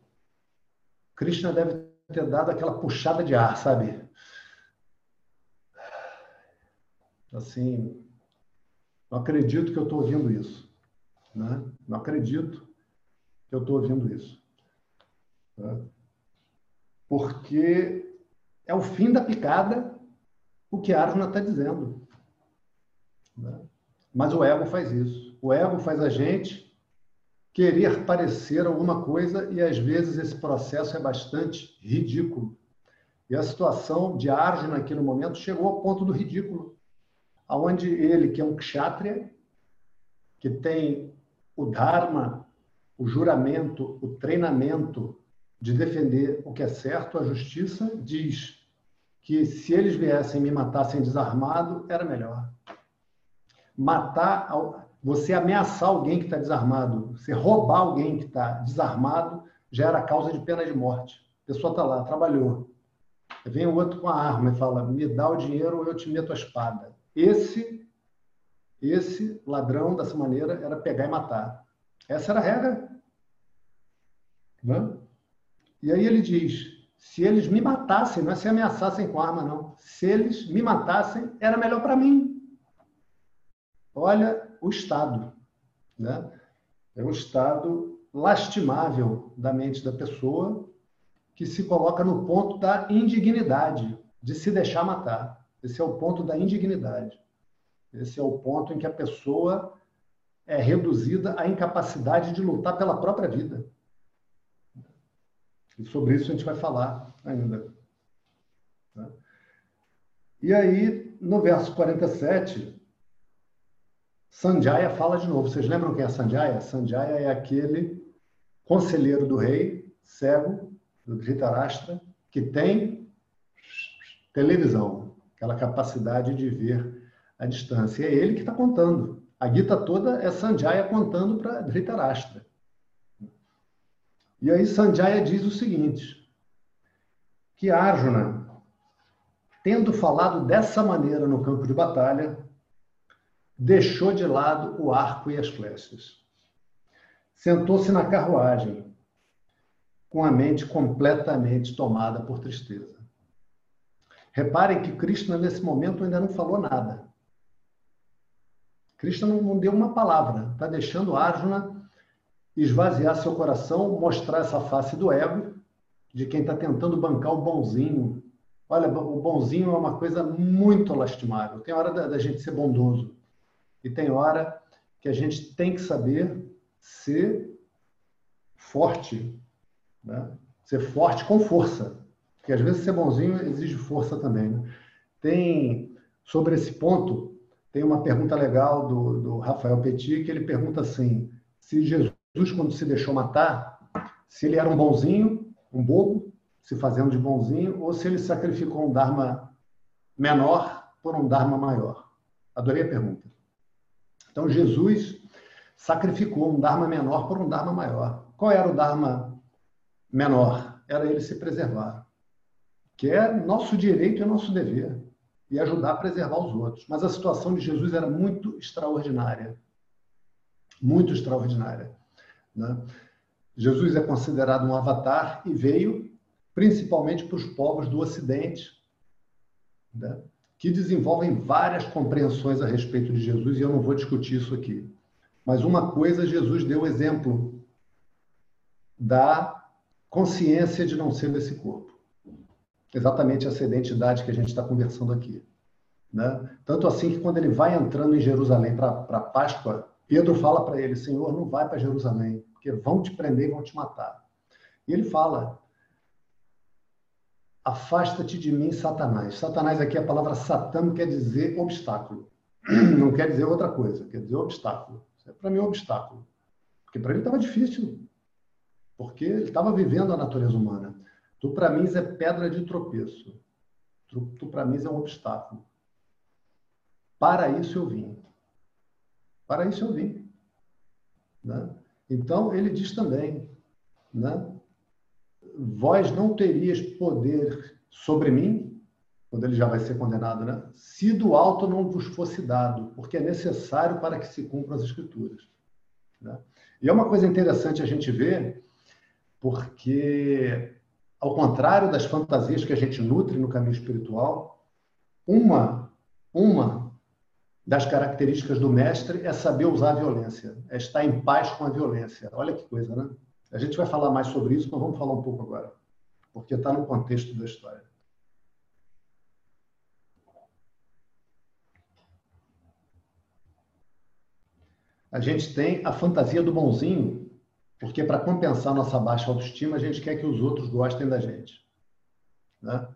Krishna deve ter dado aquela puxada de ar, sabe? Assim, não acredito que eu estou ouvindo isso. Né? Não acredito que eu estou ouvindo isso. Né? Porque é o fim da picada o que Arjuna está dizendo. Né? Mas o ego faz isso. O ego faz a gente querer parecer alguma coisa e às vezes esse processo é bastante ridículo. E a situação de Arjuna aqui no momento chegou ao ponto do ridículo, aonde ele, que é um kshatriya, que tem o dharma, o juramento, o treinamento de defender o que é certo, a justiça diz que se eles viessem e me matassem desarmado, era melhor. Matar, você ameaçar alguém que está desarmado, você roubar alguém que está desarmado, já era causa de pena de morte. A pessoa está lá, trabalhou. Vem o outro com a arma e fala: me dá o dinheiro ou eu te meto a espada. Esse, esse ladrão, dessa maneira, era pegar e matar. Essa era a regra. E aí ele diz: se eles me matassem, não é se ameaçassem com arma, não. Se eles me matassem, era melhor para mim. olha o estado, né? É um estado lastimável da mente da pessoa que se coloca no ponto da indignidade, de se deixar matar. Esse é o ponto da indignidade. Esse é o ponto em que a pessoa é reduzida à incapacidade de lutar pela própria vida. E sobre isso a gente vai falar ainda. Né? E aí, no verso 47, Sanjaya fala de novo. Vocês lembram quem é Sanjaya? Sanjaya é aquele conselheiro do rei, cego, do Dhritarashtra, que tem televisão, aquela capacidade de ver a distância. É ele que está contando. A Gita toda é Sanjaya contando para Dhritarashtra. E aí Sanjaya diz o seguinte, que Arjuna, tendo falado dessa maneira no campo de batalha, deixou de lado o arco e as flechas. Sentou-se na carruagem, com a mente completamente tomada por tristeza. Reparem que Krishna, nesse momento, ainda não falou nada. Krishna não deu uma palavra, está deixando Arjuna esvaziar seu coração, mostrar essa face do ego, de quem está tentando bancar o bonzinho. Olha, o bonzinho é uma coisa muito lastimável. Tem hora da, da gente ser bondoso. E tem hora que a gente tem que saber ser forte, né? ser forte com força. Porque às vezes ser bonzinho exige força também. Né? Tem, sobre esse ponto, tem uma pergunta legal do, do Rafael Petit, que ele pergunta assim, se Jesus, quando se deixou matar, se ele era um bonzinho, um bobo, se fazendo de bonzinho, ou se ele sacrificou um Dharma menor por um Dharma maior. Adorei a pergunta. Então, Jesus sacrificou um Dharma menor por um Dharma maior. Qual era o Dharma menor? Era ele se preservar, que é nosso direito e nosso dever, e ajudar a preservar os outros. Mas a situação de Jesus era muito extraordinária. Muito extraordinária. Né? Jesus é considerado um avatar e veio principalmente para os povos do Ocidente. Né? Que desenvolvem várias compreensões a respeito de Jesus, e eu não vou discutir isso aqui. Mas uma coisa, Jesus deu exemplo da consciência de não ser desse corpo. Exatamente essa identidade que a gente está conversando aqui. Né? Tanto assim que quando ele vai entrando em Jerusalém para a Páscoa, Pedro fala para ele: Senhor, não vai para Jerusalém, porque vão te prender e vão te matar. E ele fala: Afasta-te de mim, Satanás. Satanás aqui, a palavra Satã quer dizer obstáculo. Não quer dizer outra coisa, quer dizer obstáculo. É para mim um obstáculo. Porque para ele estava difícil. Porque ele estava vivendo a natureza humana. Tu para mim é pedra de tropeço. Tu, tu para mim é um obstáculo. Para isso eu vim. Para isso eu vim. Né? Então ele diz também, né? Vós não terias poder sobre mim, quando ele já vai ser condenado, né? Se do alto não vos fosse dado, porque é necessário para que se cumpram as escrituras. Né? E é uma coisa interessante a gente ver, porque, ao contrário das fantasias que a gente nutre no caminho espiritual, uma, uma das características do mestre é saber usar a violência, é estar em paz com a violência. Olha que coisa, né? A gente vai falar mais sobre isso, mas vamos falar um pouco agora, porque está no contexto da história. A gente tem a fantasia do bonzinho, porque para compensar nossa baixa autoestima, a gente quer que os outros gostem da gente. Né?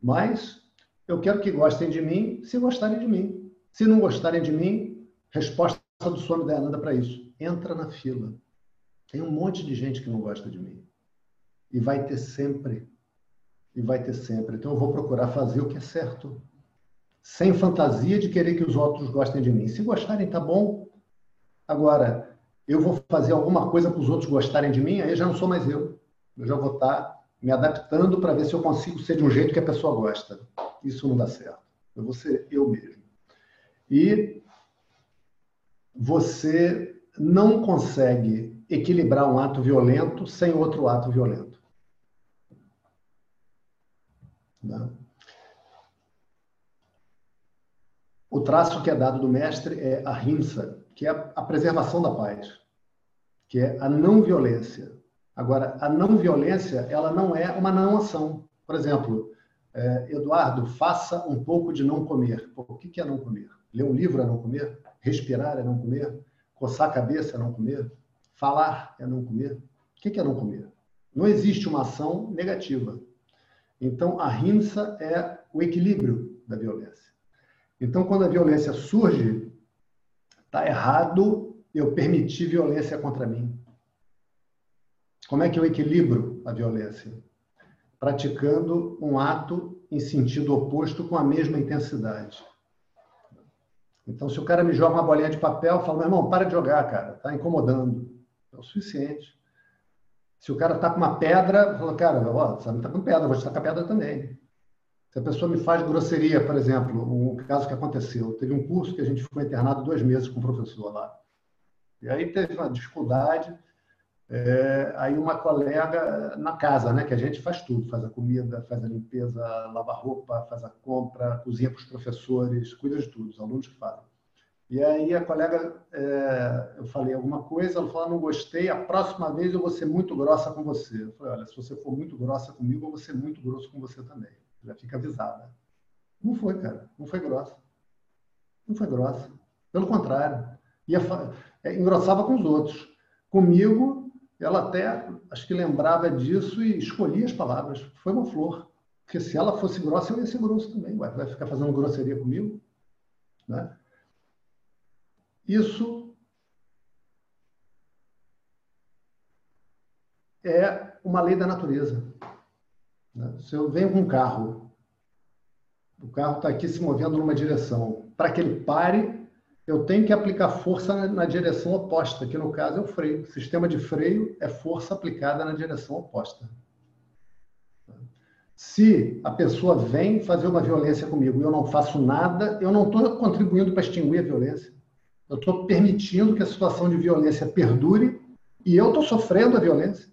Mas eu quero que gostem de mim se gostarem de mim. Se não gostarem de mim, resposta do Swami Dayananda para isso. Entra na fila. Tem um monte de gente que não gosta de mim. E vai ter sempre. E vai ter sempre. Então eu vou procurar fazer o que é certo. Sem fantasia de querer que os outros gostem de mim. Se gostarem, tá bom. Agora, eu vou fazer alguma coisa para os outros gostarem de mim, aí já não sou mais eu. Eu já vou estar tá me adaptando para ver se eu consigo ser de um jeito que a pessoa gosta. Isso não dá certo. Eu vou ser eu mesmo. E você não consegue equilibrar um ato violento sem outro ato violento. Né? o traço que é dado do mestre é a rimsa, que é a preservação da paz, que é a não violência. Agora, a não violência, ela não é uma não ação. Por exemplo, é, Eduardo, faça um pouco de não comer. Pô, o que é não comer? Ler um livro é não comer? Respirar é não comer? Coçar a cabeça é não comer? Falar é não comer? O que é não comer? Não existe uma ação negativa. Então, a rimsa é o equilíbrio da violência. Então, quando a violência surge, está errado eu permitir violência contra mim. Como é que eu equilibro a violência? Praticando um ato em sentido oposto com a mesma intensidade. Então, se o cara me joga uma bolinha de papel, eu falo, meu irmão, para de jogar, cara, está incomodando. É o suficiente. Se o cara está com uma pedra, fala, cara, ó, você está com pedra, vou te tacar pedra também. Se a pessoa me faz grosseria, por exemplo, um caso que aconteceu, teve um curso que a gente ficou internado dois meses com o professor lá. E aí teve uma dificuldade, é, aí uma colega na casa, né, que a gente faz tudo, faz a comida, faz a limpeza, lava roupa, faz a compra, cozinha para os professores, cuida de tudo, os alunos que fazem. E aí a colega, é, eu falei alguma coisa, ela falou, ah, não gostei, a próxima vez eu vou ser muito grossa com você. Eu falei, olha, se você for muito grossa comigo, eu vou ser muito grosso com você também. Já fica avisada. Não foi, cara, não foi grossa. Não foi grossa. Pelo contrário. Ia, é, engrossava com os outros. Comigo, ela até, acho que lembrava disso e escolhia as palavras. Foi uma flor. Porque se ela fosse grossa, eu ia ser grosso também. Ué, vai ficar fazendo grosseria comigo? Né? Isso é uma lei da natureza. Né? Se eu venho com um carro, o carro está aqui se movendo numa direção, para que ele pare, eu tenho que aplicar força na, na, direção oposta, que no caso é o freio. O sistema de freio é força aplicada na direção oposta. Se a pessoa vem fazer uma violência comigo e eu não faço nada, eu não estou contribuindo para extinguir a violência. Eu estou permitindo que a situação de violência perdure e eu estou sofrendo a violência.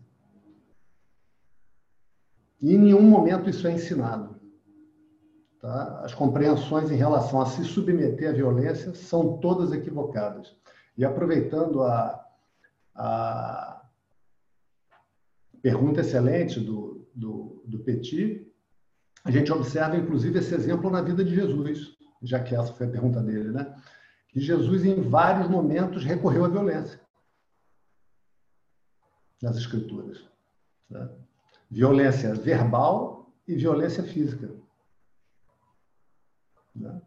E em nenhum momento isso é ensinado. Tá? As compreensões em relação a se submeter à violência são todas equivocadas. E aproveitando a, a pergunta excelente do, do, do Petit, a gente observa, inclusive, esse exemplo na vida de Jesus, já que essa foi a pergunta dele, né? Que Jesus, em vários momentos, recorreu à violência nas Escrituras. Né? Violência verbal e violência física. Né?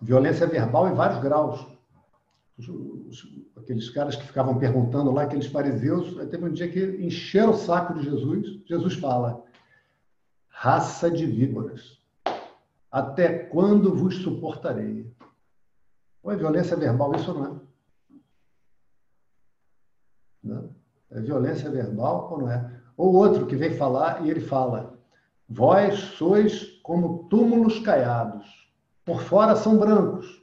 Violência verbal em vários graus. Aqueles caras que ficavam perguntando lá, aqueles fariseus, teve um dia que encheram o saco de Jesus. Jesus fala: raça de víboras, até quando vos suportarei? Ou é violência verbal, isso não é? Não? É violência verbal ou não é? Ou outro que vem falar e ele fala: Vós sois como túmulos caiados, por fora são brancos,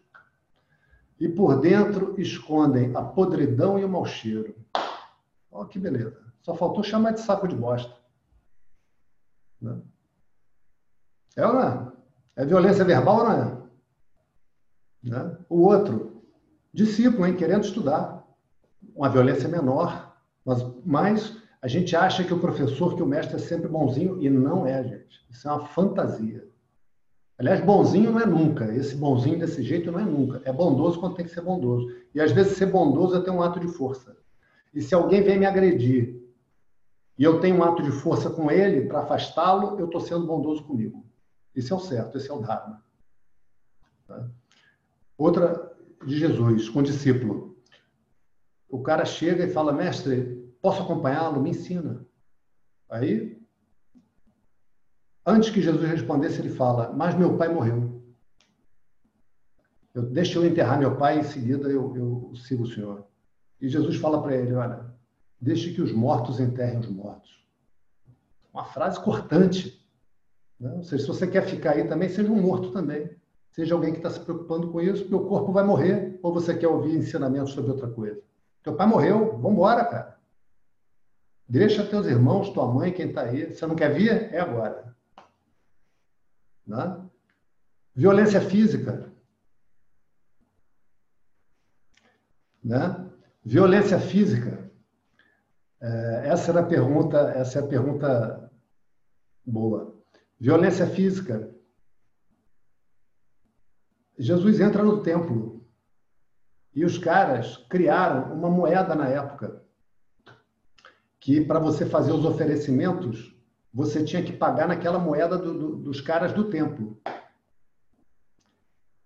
e por dentro escondem a podridão e o mau cheiro. Olha que beleza. Só faltou chamar de saco de bosta. Não? É ou não é? É violência verbal ou não é? Né? O outro, discípulo, hein, querendo estudar. Uma violência menor, mas, mas a gente acha que o professor, que o mestre é sempre bonzinho, e não é, gente. Isso é uma fantasia. Aliás, bonzinho não é nunca. Esse bonzinho desse jeito não é nunca. É bondoso quando tem que ser bondoso. E às vezes ser bondoso é ter um ato de força. E se alguém vem me agredir e eu tenho um ato de força com ele para afastá-lo, eu estou sendo bondoso comigo. Isso é o certo, esse é o Dharma. Tá? Outra de Jesus, com discípulo. O cara chega e fala, mestre, posso acompanhá-lo? Me ensina. Aí, antes que Jesus respondesse, ele fala, mas meu pai morreu. Eu, deixa eu enterrar meu pai, em seguida eu, eu sigo o Senhor. E Jesus fala para ele, olha, deixe que os mortos enterrem os mortos. Uma frase cortante. Né? Ou seja, se você quer ficar aí também, seja um morto também seja alguém que está se preocupando com isso, meu corpo vai morrer, ou você quer ouvir ensinamentos sobre outra coisa. Teu pai morreu, vambora, cara. Deixa teus irmãos, tua mãe, quem está aí. Você não quer vir? É agora. Né? Violência física. Né? Violência física. É, essa era a pergunta, essa é a pergunta boa. Violência física Jesus entra no templo e os caras criaram uma moeda na época que para você fazer os oferecimentos você tinha que pagar naquela moeda do, do, dos caras do templo.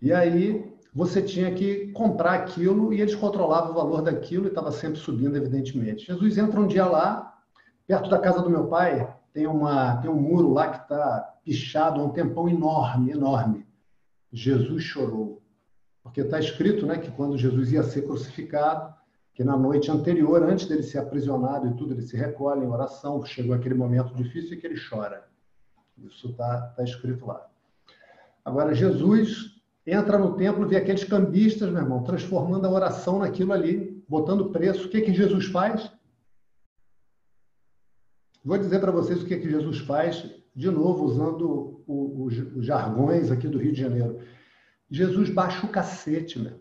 E aí você tinha que comprar aquilo e eles controlavam o valor daquilo e estava sempre subindo, evidentemente. Jesus entra um dia lá, perto da casa do meu pai, tem, uma, tem um muro lá que está pichado há um tempão enorme, enorme. Jesus chorou. Porque está escrito né, que quando Jesus ia ser crucificado, que na noite anterior, antes dele ser aprisionado e tudo, ele se recolhe em oração, chegou aquele momento difícil e que ele chora. Isso está tá escrito lá. Agora, Jesus entra no templo, vê aqueles cambistas, meu irmão, transformando a oração naquilo ali, botando preço. O que, que Jesus faz? Vou dizer para vocês o que, que Jesus faz, de novo, usando os jargões aqui do Rio de Janeiro. Jesus baixa o cacete, irmão.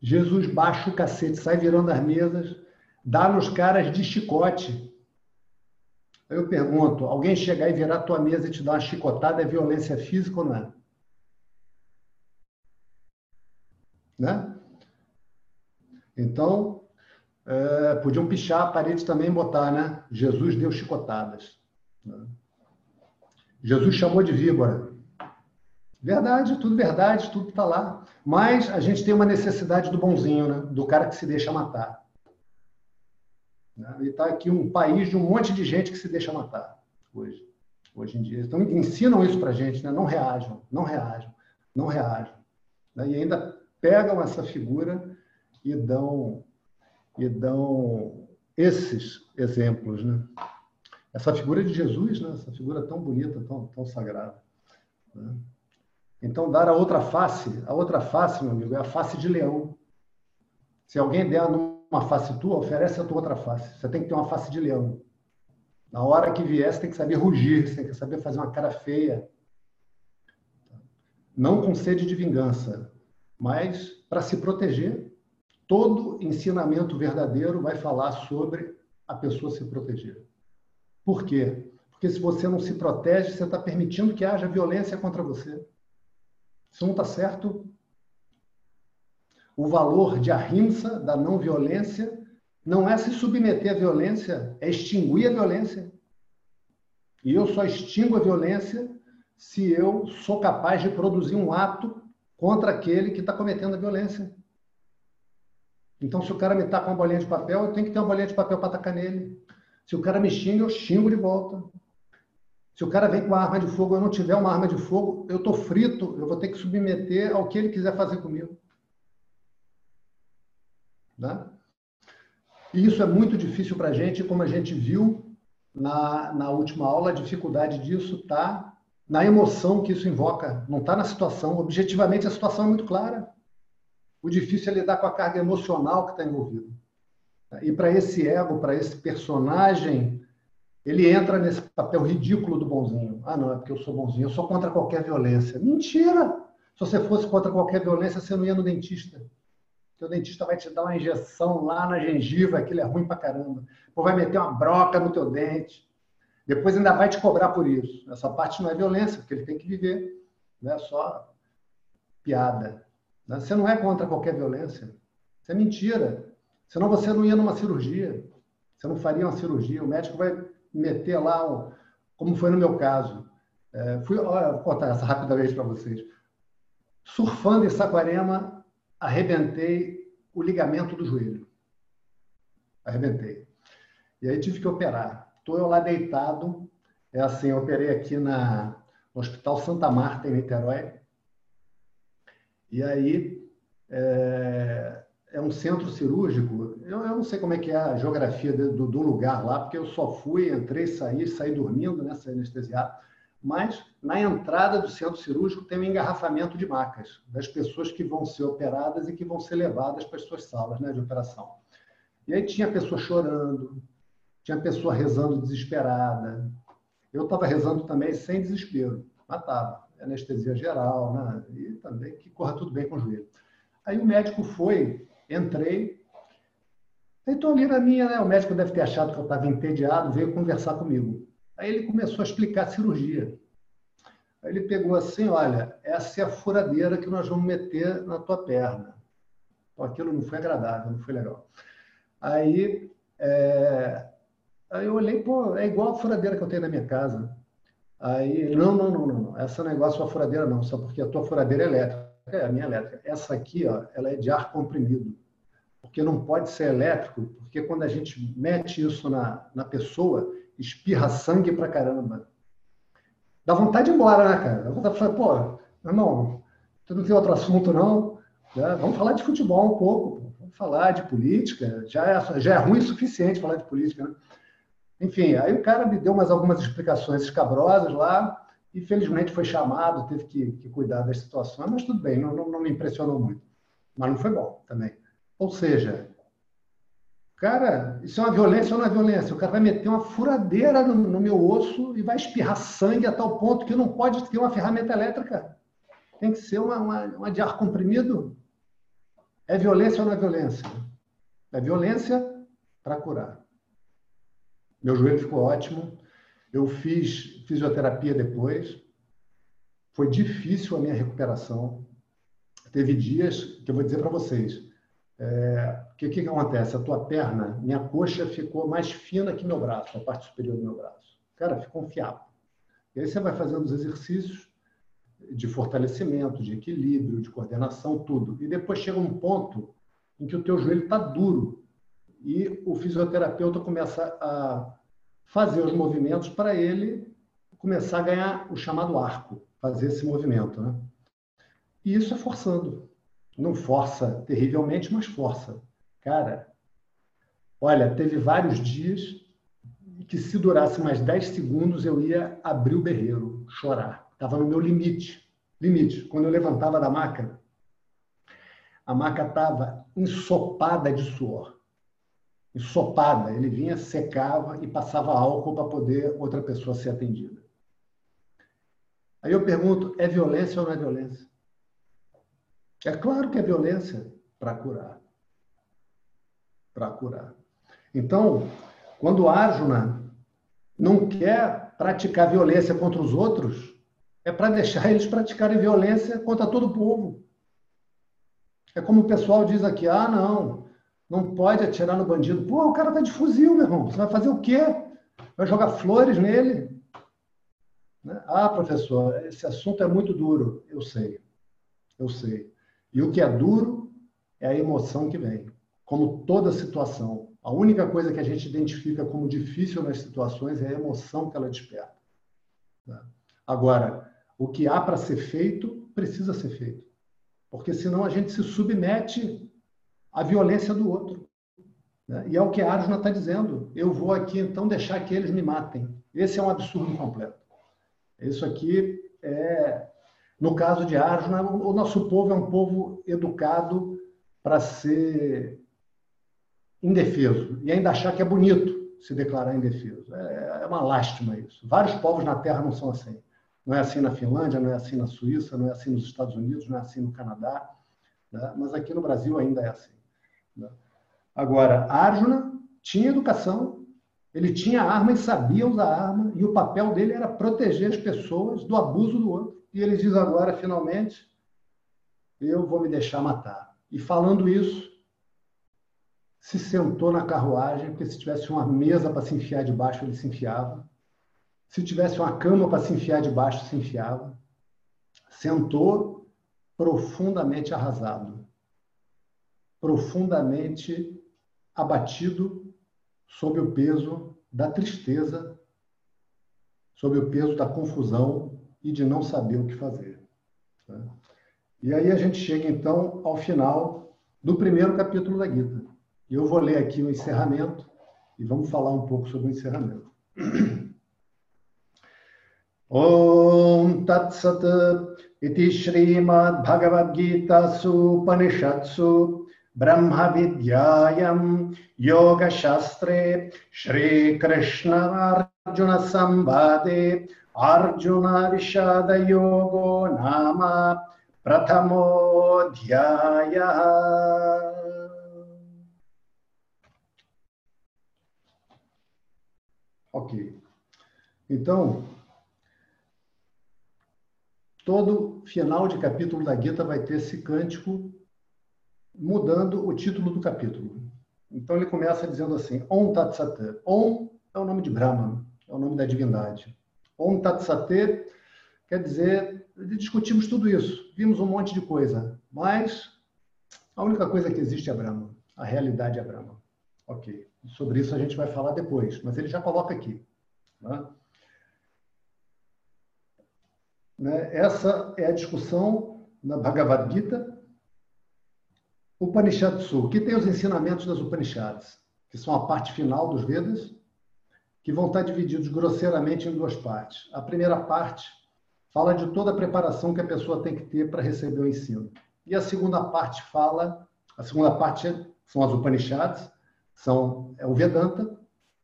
Jesus baixa o cacete, sai virando as mesas, dá nos caras de chicote. Aí eu pergunto, alguém chegar e virar a tua mesa e te dar uma chicotada é violência física ou não é? Né? Então, é, podiam pichar a parede também e botar, né? Jesus deu chicotadas. Jesus chamou de víbora. Verdade, tudo verdade, tudo está lá. Mas a gente tem uma necessidade do bonzinho, né? do cara que se deixa matar. E está aqui um país de um monte de gente que se deixa matar hoje, hoje em dia. Então ensinam isso para a gente, né? não reajam, não reajam, não reajam. E ainda pegam essa figura e dão, e dão esses exemplos. Né? Essa figura de Jesus, né? essa figura tão bonita, tão, tão sagrada. Né? Então, dar a outra face, a outra face, meu amigo, é a face de leão. Se alguém der uma face tua, oferece a tua outra face. Você tem que ter uma face de leão. Na hora que vier, você tem que saber rugir, você tem que saber fazer uma cara feia. Não com sede de vingança, mas para se proteger. Todo ensinamento verdadeiro vai falar sobre a pessoa se proteger. Por quê? Porque se você não se protege, você está permitindo que haja violência contra você. Isso não está certo. O valor de ahimsa, da não violência, não é se submeter à violência, é extinguir a violência. E eu só extingo a violência se eu sou capaz de produzir um ato contra aquele que está cometendo a violência. Então, se o cara me está com uma bolinha de papel, eu tenho que ter uma bolinha de papel para atacar nele. Se o cara me xinga, eu xingo de volta. Se o cara vem com uma arma de fogo eu não tiver uma arma de fogo, eu estou frito, eu vou ter que submeter ao que ele quiser fazer comigo. Né? E isso é muito difícil para a gente, como a gente viu na, na última aula, a dificuldade disso está na emoção que isso invoca, não está na situação. Objetivamente, a situação é muito clara. O difícil é lidar com a carga emocional que está envolvida. E para esse ego, para esse personagem ele entra nesse papel ridículo do bonzinho. Ah, não, é porque eu sou bonzinho, eu sou contra qualquer violência. Mentira! Se você fosse contra qualquer violência, você não ia no dentista. O dentista vai te dar uma injeção lá na gengiva, aquilo é ruim pra caramba. Ou vai meter uma broca no teu dente. Depois ainda vai te cobrar por isso. Essa parte não é violência, porque ele tem que viver. Não é só piada. Né? Você não é contra qualquer violência. Isso é mentira. Senão você não ia numa cirurgia. Você não faria uma cirurgia. O médico vai meter lá, como foi no meu caso. É, fui, olha, vou contar essa rapidamente para vocês. Surfando em Saquarema, arrebentei o ligamento do joelho. Arrebentei. E aí tive que operar. Estou eu lá deitado. É assim, eu operei aqui na, no Hospital Santa Marta, em Niterói. E aí, é, é um centro cirúrgico. Eu, eu, não sei como é que é a geografia do, do, lugar lá, porque eu só fui, entrei, saí, saí dormindo, né, saí anestesiado. Mas na entrada do centro cirúrgico tem um engarrafamento de macas das pessoas que vão ser operadas e que vão ser levadas para as suas salas né, de operação. E aí tinha pessoa chorando, tinha pessoa rezando desesperada. Eu estava rezando também sem desespero, mas estava. Anestesia geral, né? E também que corra tudo bem com o joelho. Aí o médico foi, entrei, estou ali na minha, né? O médico deve ter achado que eu estava entediado, veio conversar comigo. Aí ele começou a explicar a cirurgia. Aí ele pegou assim, olha, essa é a furadeira que nós vamos meter na tua perna. Então, aquilo não foi agradável, não foi legal. Aí, é... aí eu olhei, pô, é igual a furadeira que eu tenho na minha casa. Aí, não, não, não, não, essa negócio é a furadeira não, só porque a tua furadeira é elétrica. É, a minha elétrica. Essa aqui, ó, ela é de ar comprimido. Porque não pode ser elétrico, porque quando a gente mete isso na, na pessoa, espirra sangue pra caramba. Dá vontade de ir embora, né, cara? Dá vontade de falar, pô, irmão, tu não tem outro assunto, não? Já, vamos falar de futebol um pouco, vamos falar de política. Já é, já é ruim o suficiente falar de política, né? Enfim, aí o cara me deu mais algumas explicações escabrosas lá, e felizmente foi chamado, teve que, que cuidar das situações, mas tudo bem, não, não, não me impressionou muito. Mas não foi bom também. Ou seja, Cara, isso é uma violência ou não é violência? O cara vai meter uma furadeira no, no, meu osso e vai espirrar sangue a tal ponto que não pode ter uma ferramenta elétrica. Tem que ser uma, uma, uma de ar comprimido. É violência ou não é violência? É violência para curar. Meu joelho ficou ótimo. Eu fiz fisioterapia depois. Foi difícil a minha recuperação. Teve dias que eu vou dizer para vocês é, que, que acontece? A tua perna, minha coxa ficou mais fina que meu braço, a parte superior do meu braço. Cara, ficou um fiapo. E aí você vai fazendo os exercícios de fortalecimento, de equilíbrio, de coordenação, tudo. E depois chega um ponto em que o teu joelho está duro e o fisioterapeuta começa a fazer os movimentos para ele começar a ganhar o chamado arco, fazer esse movimento, né? E isso é forçando. Não força terrivelmente, mas força. Cara, olha, teve vários dias que se durasse mais 10 segundos eu ia abrir o berreiro, chorar. Estava no meu limite. Limite. Quando eu levantava da maca, a maca estava ensopada de suor. Ensopada. Ele vinha, secava e passava álcool para poder outra pessoa ser atendida. Aí eu pergunto, é violência ou não é violência? É claro que é violência para curar. Para curar. Então, quando Arjuna não quer praticar violência contra os outros, é para deixar eles praticarem violência contra todo o povo. É como o pessoal diz aqui: ah, não, não pode atirar no bandido. Pô, o cara tá de fuzil, meu irmão. Você vai fazer o quê? Vai jogar flores nele? Né? Ah, professor, esse assunto é muito duro. Eu sei, eu sei. E o que é duro é a emoção que vem. Como toda situação, a única coisa que a gente identifica como difícil nas situações é a emoção que ela desperta. Tá? Agora, o que há para ser feito, precisa ser feito. Porque senão a gente se submete à violência do outro. Né? E é o que a Arjuna está dizendo. Eu vou aqui então deixar que eles me matem. Esse é um absurdo completo. Isso aqui é no caso de Arjuna, o nosso povo é um povo educado para ser indefeso e ainda achar que é bonito se declarar indefeso. É, é uma lástima isso. Vários povos na Terra não são assim. Não é assim na Finlândia, não é assim na Suíça, não é assim nos Estados Unidos, não é assim no Canadá, né? mas aqui no Brasil ainda é assim. Né? Agora, Arjuna tinha educação, ele tinha arma e sabia usar arma, e o papel dele era proteger as pessoas do abuso do outro. E ele diz agora, finalmente, eu vou me deixar matar. E falando isso, se sentou na carruagem, porque se tivesse uma mesa para se enfiar debaixo, ele se enfiava. Se tivesse uma cama para se enfiar debaixo, se enfiava. Sentou profundamente arrasado, profundamente abatido sob o peso da tristeza, sob o peso da confusão e de não saber o que fazer. Tá? E aí a gente chega então ao final do primeiro capítulo da Gita. E eu vou ler aqui o encerramento e vamos falar um pouco sobre o encerramento. Om Tat Sat Iti Srimad Bhagavad Gita Vidyayam Sambhade Arjuna Vishada Yogo Nama Pratamodhyaya. Ok. Então, todo final de capítulo da Gita vai ter esse cântico mudando o título do capítulo. Então ele começa dizendo assim: Om Tat Sat. Om é o nome de Brahma, é o nome da divindade. Om Tat Sat quer dizer, discutimos tudo isso, vimos um monte de coisa, mas a única coisa que existe é Brahma, a realidade é Brahma. Ok, sobre isso a gente vai falar depois, mas ele já coloca aqui. Né? Né? Essa é a discussão na Bhagavad Gita, Upanishad que tem os ensinamentos das Upanishads, que são a parte final dos Vedas, que vão estar divididos grosseiramente em duas partes. A primeira parte fala de toda a preparação que a pessoa tem que ter para receber o ensino. E a segunda parte fala, a segunda parte são as Upanishads, são é o Vedanta.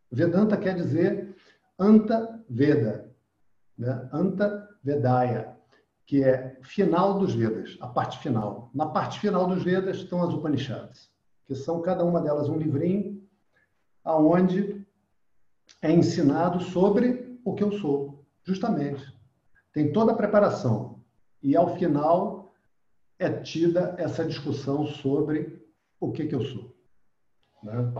Vedanta quer dizer Anta Veda, né? Anta Vedaya, que é final dos Vedas, a parte final. Na parte final dos Vedas estão as Upanishads, que são cada uma delas um livrinho aonde é ensinado sobre o que eu sou, justamente. Tem toda a preparação e ao final é tida essa discussão sobre o que que eu sou. Né?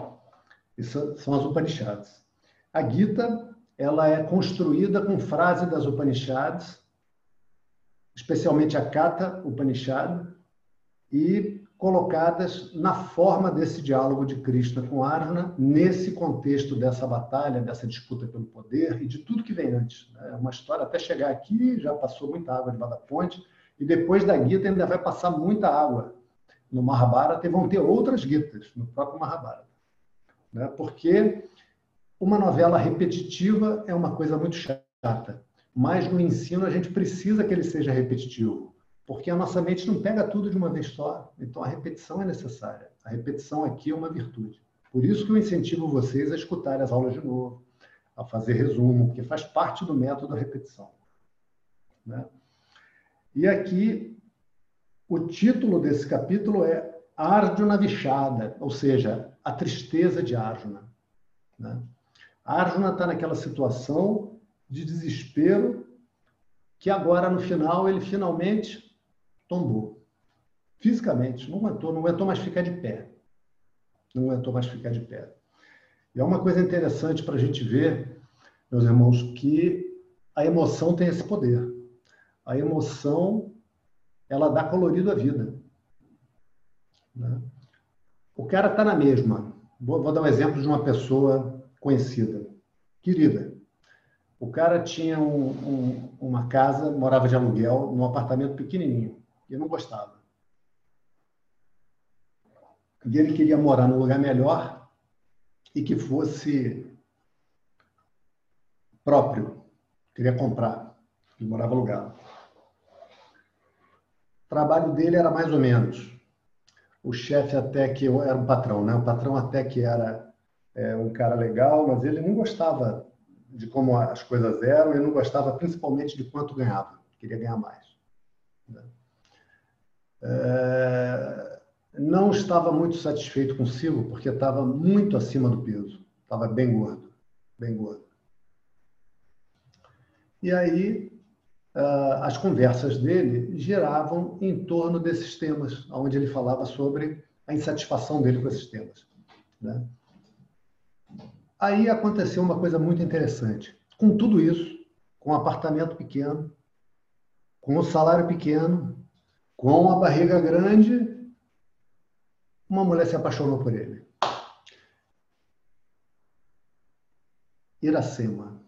Isso são as Upanishads. A Gita ela é construída com frase das Upanishads, especialmente a Kata Upanishad, e colocadas na forma desse diálogo de Krishna com Arjuna, nesse contexto dessa batalha, dessa disputa pelo poder e de tudo que vem antes. É uma história, até chegar aqui, já passou muita água debaixo da ponte, e depois da Gita ainda vai passar muita água. No Mahabharata e vão ter outras Gitas, no próprio Mahabharata. Né? Porque uma novela repetitiva é uma coisa muito chata, mas no ensino a gente precisa que ele seja repetitivo, porque a nossa mente não pega tudo de uma vez só. Então a repetição é necessária. A repetição aqui é uma virtude. Por isso que eu incentivo vocês a escutar as aulas de novo, a fazer resumo, porque faz parte do método da repetição. Né? E aqui, o título desse capítulo é Arjuna Vishada, ou seja, a tristeza de Arjuna. Né? Arjuna está naquela situação de desespero que agora, no final, ele finalmente tombou. Fisicamente, não aguentou, não aguentou mais ficar de pé. Não aguentou mais ficar de pé. E é uma coisa interessante para a gente ver, meus irmãos, que a emoção tem esse poder. A emoção, ela dá colorido à vida. Né? O cara está na mesma. Vou, vou dar um exemplo de uma pessoa conhecida, querida. O cara tinha um, um, uma casa, morava de aluguel, num apartamento pequenininho. E eu não gostava. E ele queria morar num lugar melhor e que fosse próprio. Queria comprar. Ele morava alugado. O trabalho dele era mais ou menos. O chefe até que era um patrão, né? O patrão até que era é um cara legal, mas ele não gostava de como as coisas eram e não gostava principalmente de quanto ganhava, queria ganhar mais. Né? É, não estava muito satisfeito consigo porque estava muito acima do peso, estava bem gordo, bem gordo. E aí as conversas dele giravam em torno desses temas, onde ele falava sobre a insatisfação dele com esses temas. Né? Aí aconteceu uma coisa muito interessante. Com tudo isso, com um apartamento pequeno, com um salário pequeno, com a barriga grande, uma mulher se apaixonou por ele. Iracema,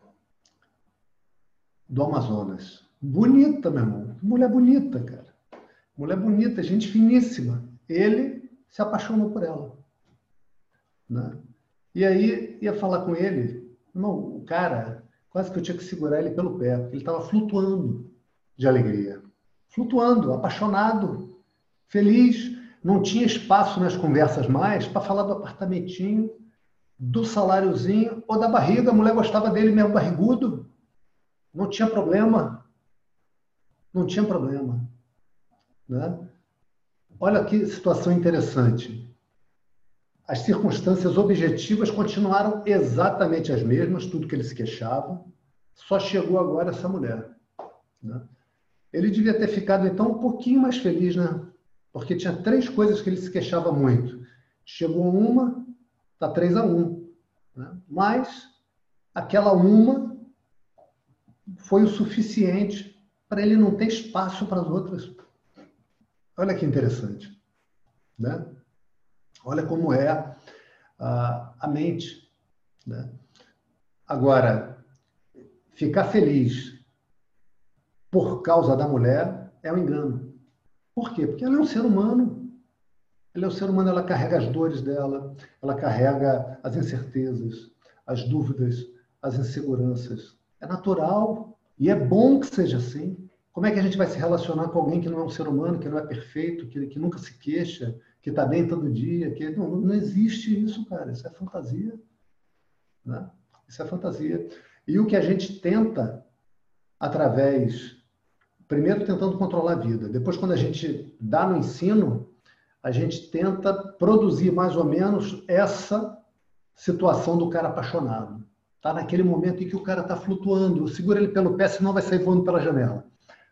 do Amazonas. Bonita, meu irmão. Mulher bonita, cara. Mulher bonita, gente finíssima. Ele se apaixonou por ela. Né? E aí ia falar com ele, não, o cara, quase que eu tinha que segurar ele pelo pé, ele estava flutuando de alegria. Flutuando, apaixonado, feliz. Não tinha espaço nas conversas mais para falar do apartamentinho, do saláriozinho ou da barriga. A mulher gostava dele mesmo barrigudo. Não tinha problema. Não tinha problema. Né? Olha que situação interessante. As circunstâncias objetivas continuaram exatamente as mesmas, tudo que ele se queixava, só chegou agora essa mulher. Né? Ele devia ter ficado, então, um pouquinho mais feliz, né? Porque tinha três coisas que ele se queixava muito. Chegou uma, está 3 a 1. Né? Mas aquela uma foi o suficiente para ele não ter espaço para as outras. Olha que interessante. Né? Olha como é a, a mente. Né? Agora, ficar feliz por causa da mulher é um engano. Por quê? Porque ela é um ser humano. Ela é um ser humano, ela carrega as dores dela, ela carrega as incertezas, as dúvidas, as inseguranças. É natural e é bom que seja assim. Como é que a gente vai se relacionar com alguém que não é um ser humano, que não é perfeito, que, que nunca se queixa, que está bem todo dia? Que não, não existe isso, cara. Isso é fantasia. Né? Isso é fantasia. E o que a gente tenta através primeiro tentando controlar a vida, depois quando a gente dá no ensino, a gente tenta produzir mais ou menos essa situação do cara apaixonado. Tá naquele momento em que o cara está flutuando, segura ele pelo pé, senão vai sair voando pela janela.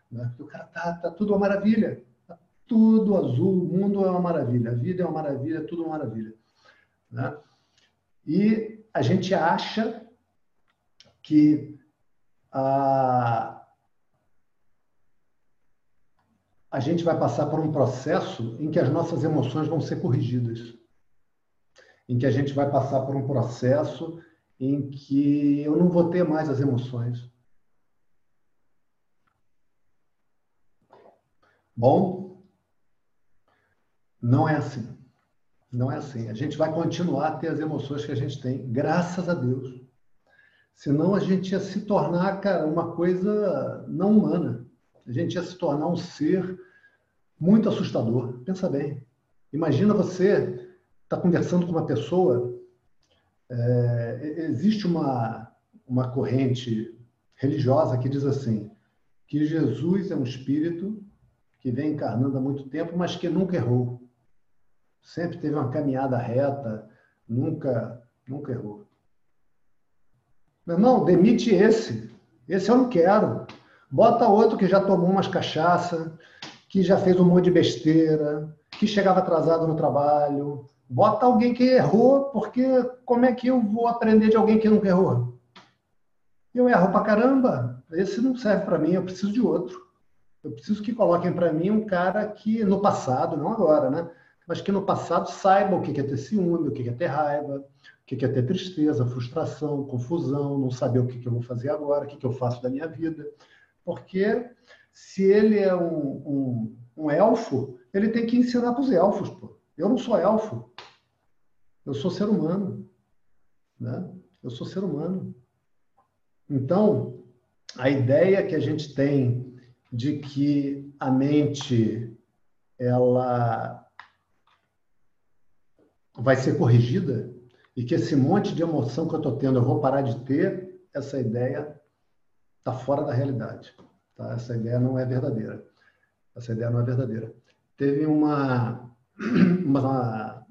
Né? O cara tá, tá tudo uma maravilha, tudo azul, o mundo é uma maravilha, a vida é uma maravilha, tudo uma maravilha. Né? E a gente acha que a, a gente vai passar por um processo em que as nossas emoções vão ser corrigidas. Em que a gente vai passar por um processo em que eu não vou ter mais as emoções. Bom, não é assim. Não é assim. A gente vai continuar a ter as emoções que a gente tem, graças a Deus. Senão a gente ia se tornar, cara, uma coisa não humana. A gente ia se tornar um ser muito assustador. Pensa bem. Imagina você estar tá conversando com uma pessoa. É, existe uma, uma corrente religiosa que diz assim: que Jesus é um espírito que vem encarnando há muito tempo, mas que nunca errou. Sempre teve uma caminhada reta, nunca, nunca errou. Meu irmão, demite esse. Esse eu não quero. Bota outro que já tomou umas cachaça, que já fez um monte de besteira, que chegava atrasado no trabalho. Bota alguém que errou, porque como é que eu vou aprender de alguém que nunca errou? Eu erro pra caramba. Esse não serve para mim, eu preciso de outro. Eu preciso que coloquem para mim um cara que no passado, não agora, né? Mas que no passado saiba o que é ter ciúme, o que é ter raiva, o que é ter tristeza, frustração, confusão, não saber o que eu vou fazer agora, o que eu faço da minha vida. Porque se ele é um, um, um elfo, ele tem que ensinar para os elfos. Pô. Eu não sou elfo. Eu sou ser humano. Né? Eu sou ser humano. Então, a ideia que a gente tem de que a mente ela vai ser corrigida e que esse monte de emoção que eu estou tendo eu vou parar de ter, essa ideia está fora da realidade. Tá? Essa ideia não é verdadeira. Essa ideia não é verdadeira. Teve uma, uma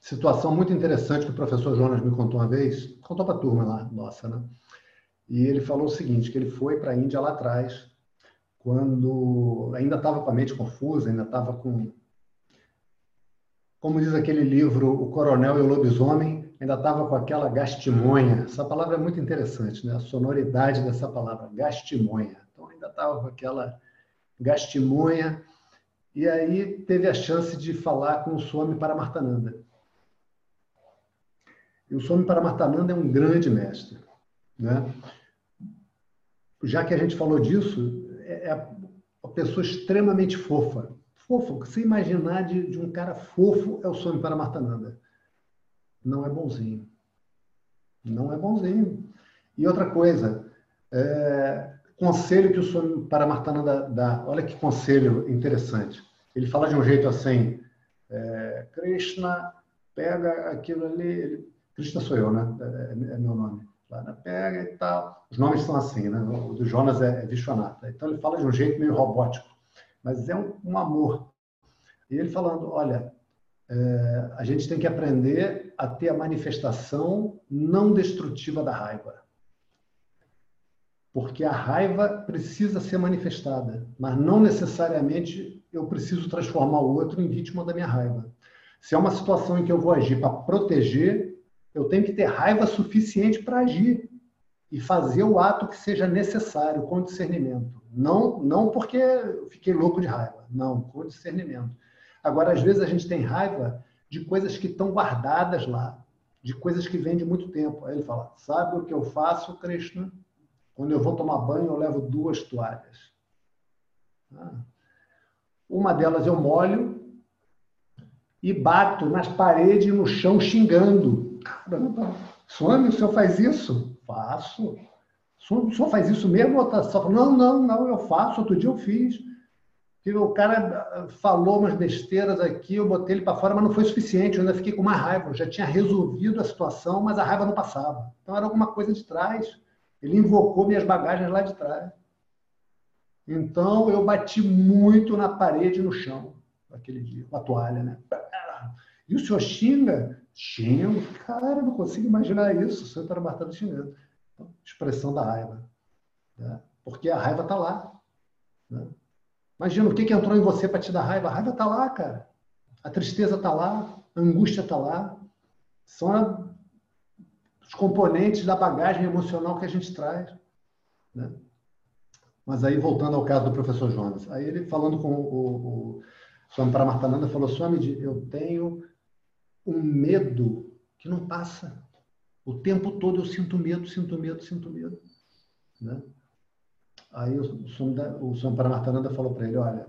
situação muito interessante que o professor Jonas me contou uma vez, contou para a turma lá, nossa, né? E ele falou o seguinte, que ele foi para a Índia lá atrás, quando ainda estava com a mente confusa, ainda estava com como diz aquele livro, O Coronel e o Lobisomem, ainda estava com aquela gastimonha. Essa palavra é muito interessante, né? A sonoridade dessa palavra, gastimonha. Então, ainda estava com aquela gastimonha. E aí teve a chance de falar com o Swami Paramartananda. E o Swami Paramartananda é um grande mestre. Né? Já que a gente falou disso, é, é uma pessoa extremamente fofa fofo. O que você imaginar de, de um cara fofo é o Swami Paramartananda. Não é bonzinho. Não é bonzinho. E outra coisa, é, conselho que o Swami Paramartananda dá. Olha que conselho interessante. Ele fala de um jeito assim, é, Krishna pega aquilo ali, ele, Krishna sou eu, né? É, é meu nome. Pega e tal. Os nomes são assim, né? O do Jonas é, é Vishwanatha. Então ele fala de um jeito meio robótico mas é um, um amor. E ele falando, olha, é, a gente tem que aprender a ter a manifestação não destrutiva da raiva. Porque a raiva precisa ser manifestada, mas não necessariamente eu preciso transformar o outro em vítima da minha raiva. Se é uma situação em que eu vou agir para proteger, eu tenho que ter raiva suficiente para agir e fazer o ato que seja necessário com discernimento. Não, não porque eu fiquei louco de raiva, não, com discernimento. Agora, às vezes a gente tem raiva de coisas que estão guardadas lá, de coisas que vêm de muito tempo. Aí ele fala: Sabe o que eu faço, Krishna? Quando eu vou tomar banho, eu levo duas toalhas. Ah. Uma delas eu molho e bato nas paredes e no chão xingando. Caramba, Swami, o senhor faz isso? Faço. O senhor faz isso mesmo? Ou tá só não, não, não, eu faço. Outro dia eu fiz. O cara falou umas besteiras aqui, eu botei ele para fora, mas não foi suficiente. Eu ainda fiquei com uma raiva. Eu já tinha resolvido a situação, mas a raiva não passava. Então era alguma coisa de trás. Ele invocou minhas bagagens lá de trás. Então eu bati muito na parede e no chão naquele dia, com a toalha, né? E o senhor xinga? Xingo. Cara, não consigo imaginar isso. O senhor está matando xingando. Então, expressão da raiva. Né? Porque a raiva está lá. Né? Imagina o que, que entrou em você para te dar raiva. A raiva está lá, cara. A tristeza está lá. A angústia está lá. São a, os componentes da bagagem emocional que a gente traz. Né? Mas aí, voltando ao caso do professor Jonas, aí ele falando com o, o Swami Paramartananda, falou, Swami, eu tenho um medo que não passa. O tempo todo eu sinto medo, sinto medo, sinto medo. Né? Aí o Swami, o falou para ele, olha,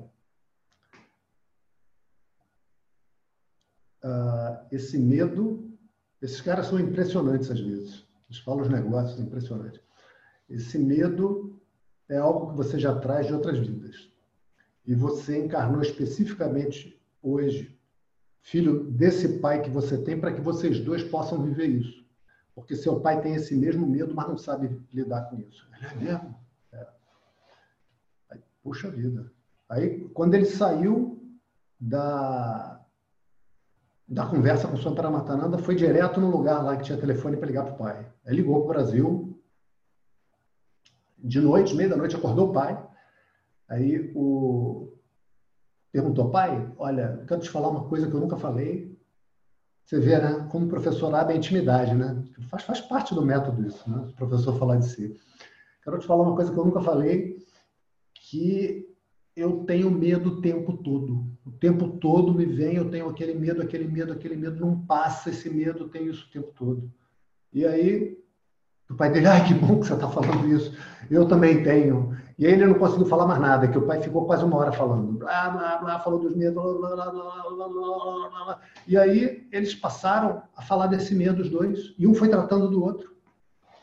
uh, esse medo, esses caras são impressionantes às vezes. Eles falam os negócios impressionantes. Esse medo é algo que você já traz de outras vidas. E você encarnou especificamente hoje, filho desse pai que você tem, para que vocês dois possam viver isso. Porque seu pai tem esse mesmo medo, mas não sabe lidar com isso. É mesmo? É. Aí, puxa vida. Aí, quando ele saiu da, da conversa com o Swami Paramatananda, foi direto no lugar lá que tinha telefone para ligar para o pai. Aí ligou para o Brasil, de noite, meia da noite, acordou o pai. Aí o perguntou, pai, olha, quero te falar uma coisa que eu nunca falei. Você vê, né? Como o professor abre a intimidade, né? Faz, faz parte do método isso, né? O professor falar de si. Quero te falar uma coisa que eu nunca falei, que eu tenho medo o tempo todo. O tempo todo me vem, eu tenho aquele medo, aquele medo, aquele medo, não passa esse medo, eu tenho isso o tempo todo. E aí o pai dele, ai, que bom que você está falando isso. Eu também tenho. E aí ele não conseguiu falar mais nada, que o pai ficou quase uma hora falando. Blá, blá, blá, falou dos medos. Blá, blá, blá, blá, blá, E aí eles passaram a falar desse medo, os dois. E um foi tratando do outro.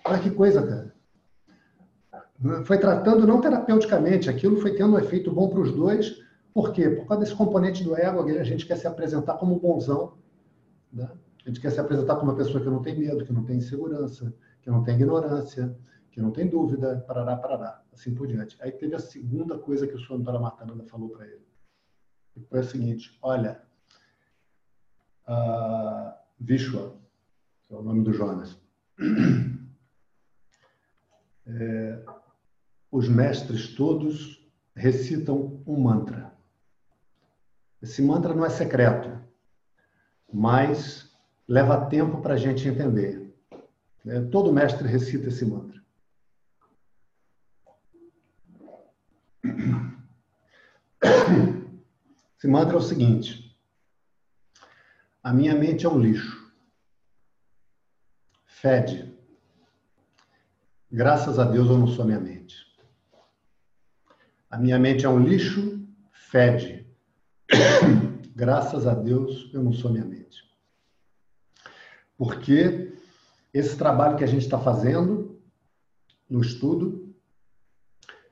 Olha que coisa, cara. Foi tratando não terapeuticamente. Aquilo foi tendo um efeito bom para os dois. Por quê? Por causa desse componente do ego, a gente quer se apresentar como bonzão. Né? A gente quer se apresentar como uma pessoa que não tem medo, que não tem insegurança que não tem ignorância, que não tem dúvida, parará, parará, assim por diante. Aí teve a segunda coisa que o Swami Paramatananda falou para ele. E foi a seguinte, olha, uh, Vishwa, que é o nome do Jonas, é, os mestres todos recitam um mantra. Esse mantra não é secreto, mas leva tempo para a gente entender. Né? Todo mestre recita esse mantra. Esse mantra é o seguinte: a minha mente é um lixo. Fede. Graças a Deus eu não sou minha mente. A minha mente é um lixo, fede. Graças a Deus eu não sou minha mente. Porque esse trabalho que a gente está fazendo no estudo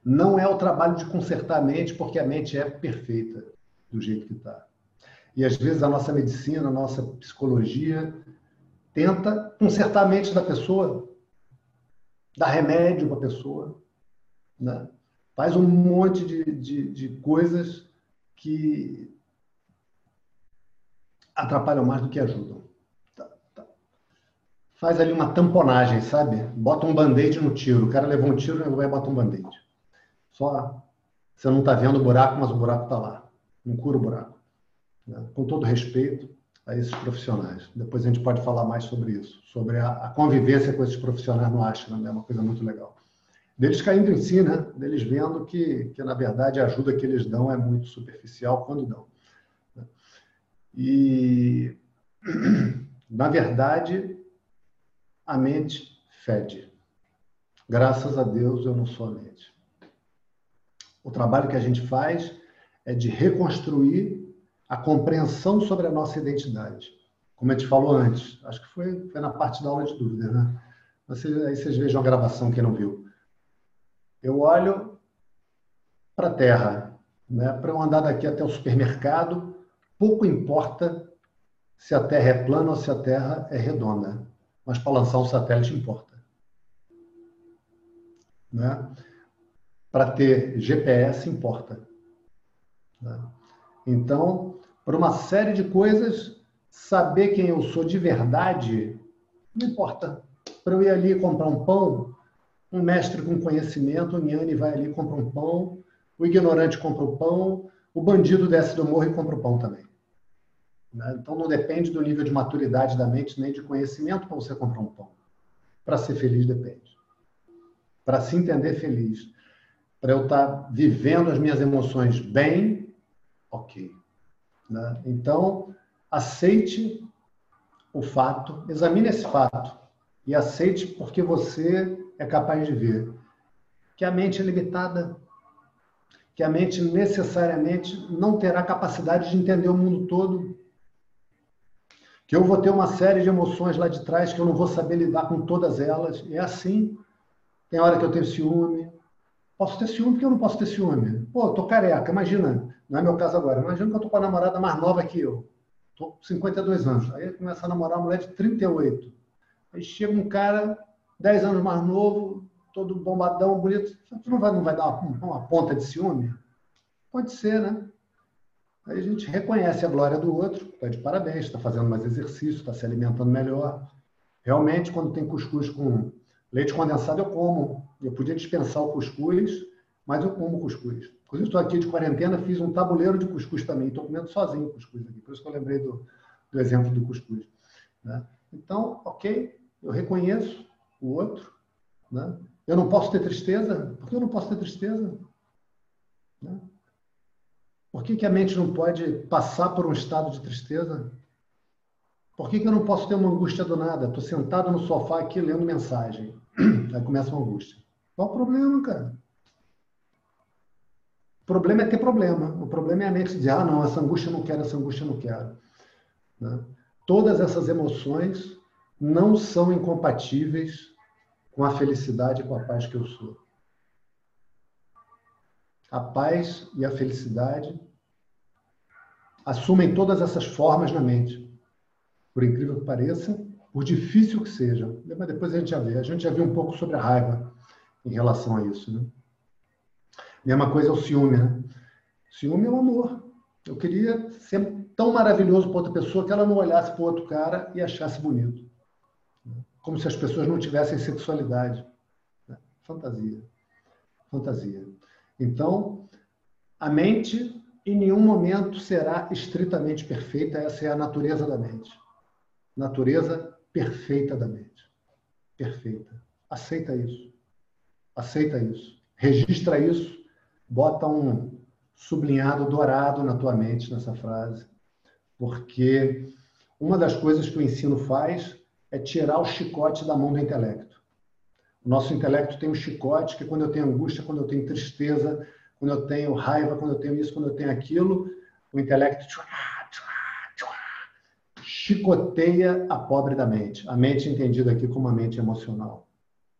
não é o trabalho de consertar a mente, porque a mente é perfeita do jeito que está. E às vezes a nossa medicina, a nossa psicologia tenta consertar a mente da pessoa, dá remédio para a pessoa, né? faz um monte de, de, de coisas que atrapalham mais do que ajudam. Tá, tá. Faz ali uma tamponagem, sabe? Bota um band-aid no tiro. O cara levou um tiro e vai botar um band-aid. Só você não está vendo o buraco, mas o buraco está lá. Não cura o buraco. Né? Com todo respeito a esses profissionais. Depois a gente pode falar mais sobre isso, sobre a, a convivência com esses profissionais no ashram, né? é uma coisa muito legal. Deles caindo em si, né? Deles vendo que, que, na verdade, a ajuda que eles dão é muito superficial quando dão. Né? E, na verdade, a mente fede. Graças a Deus eu não sou a mente. O trabalho que a gente faz é de reconstruir a compreensão sobre a nossa identidade. Como a gente falou antes, acho que foi, foi na parte da aula de dúvida, né? Aí vocês vejam a gravação, quem não viu. Eu olho para a Terra, né? Para eu andar daqui até o supermercado, pouco importa se a Terra é plana ou se a Terra é redonda, mas para lançar um satélite importa. Né? Para ter GPS importa. Né? Então, para uma série de coisas, saber quem eu sou de verdade não importa. Para eu ir ali comprar um pão, um mestre com conhecimento, o Niane vai ali compra um pão, o ignorante compra o pão, o bandido desce do morro e compra o pão também. Né? Então não depende do nível de maturidade da mente nem de conhecimento para você comprar um pão. Para ser feliz depende. Para se entender feliz, para eu estar vivendo as minhas emoções bem, ok. Né? Então, aceite o fato, examine esse fato e aceite porque você é capaz de ver que a mente é limitada, que a mente necessariamente não terá capacidade de entender o mundo todo, que eu vou ter uma série de emoções lá de trás que eu não vou saber lidar com todas elas. É assim. Tem hora que eu tenho ciúme. Posso ter ciúme porque eu não posso ter ciúme. Pô, eu tô careca, imagina. Não é meu caso agora. Imagina que eu tô com a namorada mais nova que eu. Tô com 52 anos. Aí começa a namorar uma mulher de 38. Aí chega um cara 10 anos mais novo, todo bombadão, bonito. Tu não vai, não vai dar uma, uma ponta de ciúme? Pode ser, né? Aí a gente reconhece a glória do outro, está de parabéns, está fazendo mais exercício, está se alimentando melhor. Realmente, quando tem cuscuz com leite condensado, eu como. Eu podia dispensar o cuscuz, mas eu como cuscuz. Inclusive, estou aqui de quarentena, fiz um tabuleiro de cuscuz também. Estou comendo sozinho cuscuz aqui. Por isso que eu lembrei do, do exemplo do cuscuz. Né? Então, ok, eu reconheço o outro. Né? Eu não posso ter tristeza? Por que eu não posso ter tristeza? Né? Por que, que a mente não pode passar por um estado de tristeza? Por que, que eu não posso ter uma angústia do nada? Estou sentado no sofá aqui lendo mensagem. Aí começa uma angústia. Qual o problema, cara? O problema é ter problema. O problema é a mente dizer, ah, não, essa angústia eu não quero, essa angústia eu não quero. Né? Todas essas emoções não são incompatíveis com a felicidade e com a paz que eu sou a paz e a felicidade assumem todas essas formas na mente. Por incrível que pareça, por difícil que seja. Mas depois a gente já vê. A gente já viu um pouco sobre a raiva em relação a isso. Né? Mesma coisa é o ciúme. Né? Ciúme é o amor. Eu queria ser tão maravilhoso para outra pessoa que ela não olhasse para outro cara e achasse bonito. Como se as pessoas não tivessem sexualidade. Fantasia. Fantasia. Então, a mente em nenhum momento será estritamente perfeita, essa é a natureza da mente. Natureza perfeita da mente. Perfeita. Aceita isso. Aceita isso. Registra isso. Bota um sublinhado dourado na tua mente nessa frase. Porque uma das coisas que o ensino faz é tirar o chicote da mão do intelecto. O nosso intelecto tem um chicote que quando eu tenho angústia, quando eu tenho tristeza, quando eu tenho raiva, quando eu tenho isso, quando eu tenho aquilo, o intelecto chicoteia a pobre da mente. A mente entendida aqui como a mente emocional.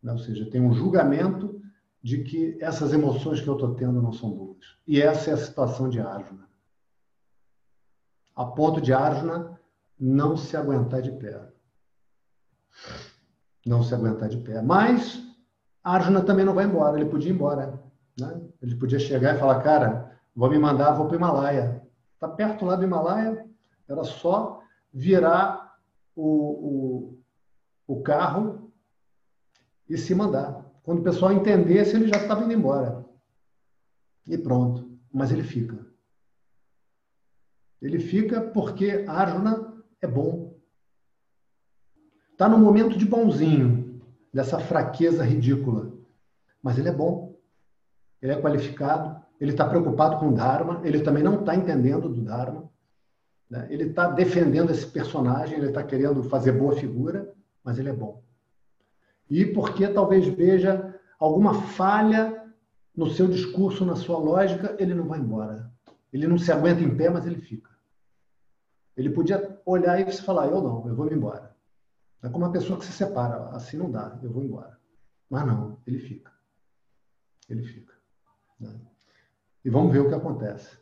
Né? Ou seja, tem um julgamento de que essas emoções que eu estou tendo não são boas. E essa é a situação de Arjuna. A ponto de Arjuna não se aguentar de pé não se aguentar de pé. Mas Arjuna também não vai embora, ele podia ir embora. Né? Ele podia chegar e falar, cara, vou me mandar, vou para o Himalaia. Está perto lá do Himalaia, era só virar o, o, o carro e se mandar. Quando o pessoal entendesse, ele já estava indo embora. E pronto. Mas ele fica. Ele fica porque Arjuna é bom. Está no momento de bonzinho, dessa fraqueza ridícula. Mas ele é bom. Ele é qualificado. Ele está preocupado com o Dharma. Ele também não está entendendo do Dharma. Né? Ele está defendendo esse personagem. Ele está querendo fazer boa figura. Mas ele é bom. E porque talvez veja alguma falha no seu discurso, na sua lógica, ele não vai embora. Ele não se aguenta em pé, mas ele fica. Ele podia olhar e falar: Eu não, eu vou me embora. É como uma pessoa que se separa: assim não dá, eu vou embora. Mas não, ele fica. Ele fica. Né? E vamos ver o que acontece.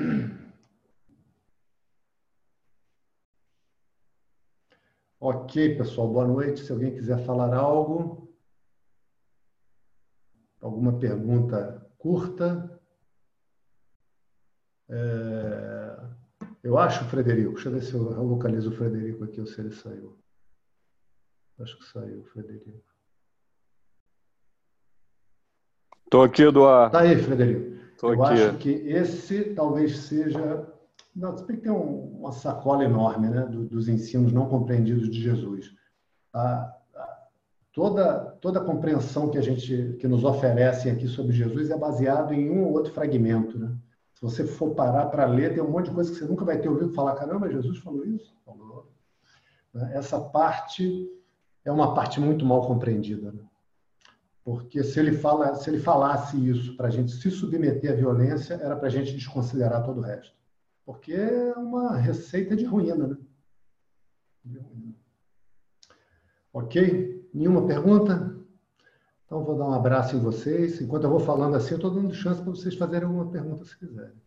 Ok, pessoal, boa noite. Se alguém quiser falar algo, alguma pergunta curta. É... Eu acho, Frederico, deixa eu ver se eu localizo o Frederico aqui ou se ele saiu. Acho que saiu, Frederico. Estou aqui, Eduardo. Está aí, Frederico. Tô eu aqui. acho que esse talvez seja não, você tem um, uma sacola enorme né, do, dos ensinos não compreendidos de Jesus. A, a, toda, toda a compreensão que a gente que nos oferecem aqui sobre Jesus é baseado em um ou outro fragmento. Né? Se você for parar para ler, tem um monte de coisa que você nunca vai ter ouvido falar. Caramba, Jesus falou isso? Falou. Né? Essa parte é uma parte muito mal compreendida. Né? Porque se ele, fala, se ele falasse isso para a gente se submeter à violência, era para a gente desconsiderar todo o resto. Porque é uma receita de ruína, né? Ok? Nenhuma pergunta? Então, vou dar um abraço em vocês. Enquanto eu vou falando assim, eu estou dando chance para vocês fazerem alguma pergunta, se quiserem.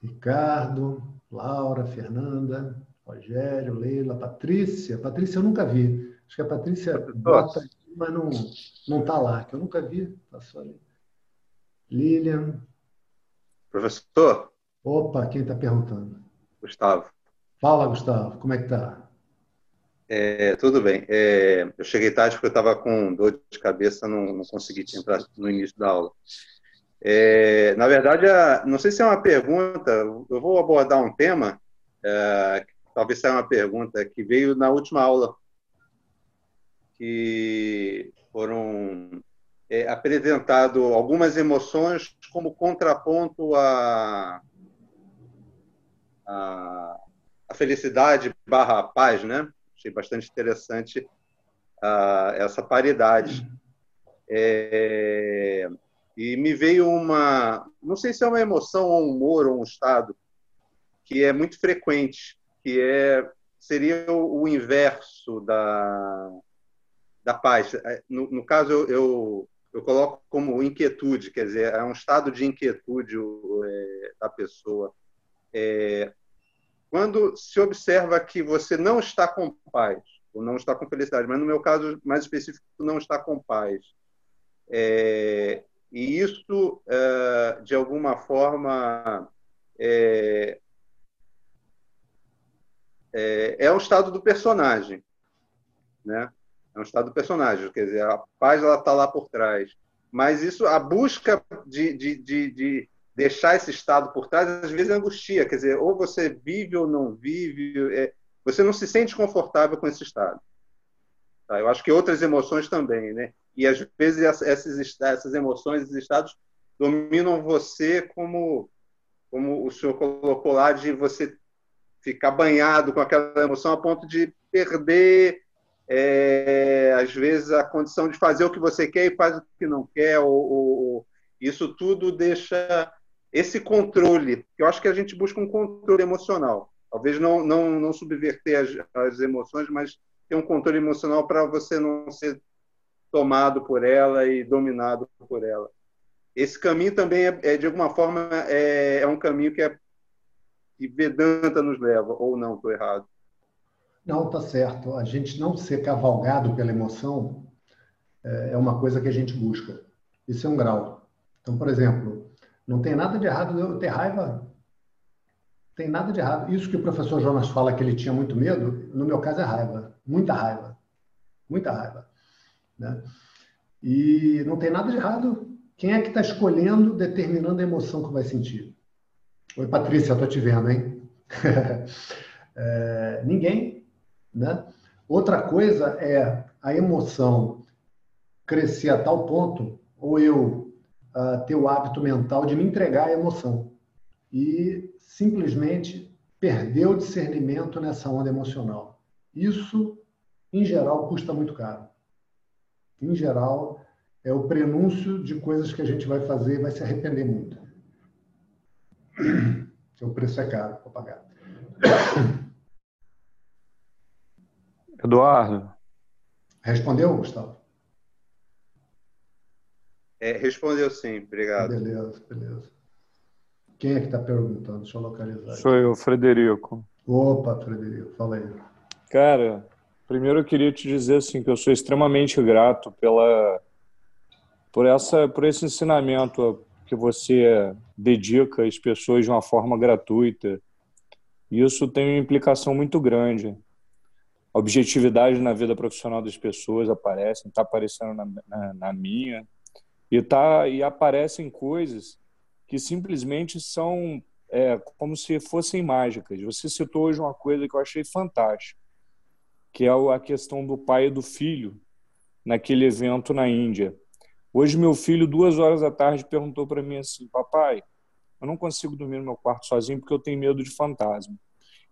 Ricardo, Laura, Fernanda, Rogério, Leila, Patrícia. Patrícia eu nunca vi. Acho que a Patrícia bota mas não não está lá, que eu nunca vi. Passou ali. Lilian. Professor, Opa, quem está perguntando? Gustavo. Fala, Gustavo, como é que tá? É, tudo bem. É, eu cheguei tarde porque eu estava com dor de cabeça, não, não consegui entrar no início da aula. É, na verdade, não sei se é uma pergunta, eu vou abordar um tema, é, talvez seja uma pergunta que veio na última aula, que foram é, apresentado algumas emoções como contraponto a a, a felicidade barra paz, né? Achei bastante interessante uh, essa paridade. É, e me veio uma, não sei se é uma emoção ou um humor ou um estado que é muito frequente, que é seria o inverso da da paz. É, no, no caso eu, eu, eu coloco como inquietude, quer dizer, é um estado de inquietude é, da pessoa. É, quando se observa que você não está com paz, ou não está com felicidade, mas no meu caso mais específico, não está com paz, é, e isso, é, de alguma forma, é, é, é um estado do personagem, né? É um estado do personagem, quer dizer, a paz ela está lá por trás. Mas isso, a busca de, de, de, de deixar esse estado por trás, às vezes é angustia, quer dizer, ou você vive ou não vive, é, você não se sente confortável com esse estado. Tá? Eu acho que outras emoções também, né? E às vezes essas, essas emoções, esses estados dominam você como, como o senhor colocou lá, de você ficar banhado com aquela emoção a ponto de perder é, às vezes a condição de fazer o que você quer e faz o que não quer, ou, ou, isso tudo deixa esse controle, eu acho que a gente busca um controle emocional. Talvez não, não, não subverter as, as emoções, mas ter um controle emocional para você não ser tomado por ela e dominado por ela. Esse caminho também é, é de alguma forma é, é, um caminho que é que Vedanta nos leva ou não, estou errado? Não, tá certo. A gente não ser cavalgado pela emoção é, é uma coisa que a gente busca. Isso é um grau. Então, por exemplo, não tem nada de errado eu ter raiva. Tem nada de errado. Isso que o professor Jonas fala que ele tinha muito medo, no meu caso é raiva. Muita raiva. Muita raiva. Né? E não tem nada de errado. Quem é que está escolhendo, determinando a emoção que vai sentir? Oi, Patrícia, estou te vendo, hein? é, ninguém. Né? Outra coisa é a emoção crescer a tal ponto, ou eu uh, ter o hábito mental de me entregar à emoção e simplesmente perder o discernimento nessa onda emocional. Isso, em geral, custa muito caro. Em geral, é o prenúncio de coisas que a gente vai fazer e vai se arrepender muito. O preço é caro para pagar. Eduardo. Respondeu, Gustavo? É, respondeu sim, obrigado. Beleza, beleza. Quem é que está perguntando? Deixa eu localizar. Sou eu, Frederico. Opa, Frederico, fala aí. Cara, primeiro eu queria te dizer assim que eu sou extremamente grato pela por essa por esse ensinamento que você dedica às pessoas de uma forma gratuita. Isso tem uma implicação muito grande. Objetividade na vida profissional das pessoas aparece, está aparecendo na, na, na minha e tá e aparecem coisas que simplesmente são é, como se fossem mágicas. Você citou hoje uma coisa que eu achei fantástica, que é a questão do pai e do filho naquele evento na Índia. Hoje meu filho duas horas da tarde perguntou para mim assim, papai, eu não consigo dormir no meu quarto sozinho porque eu tenho medo de fantasma.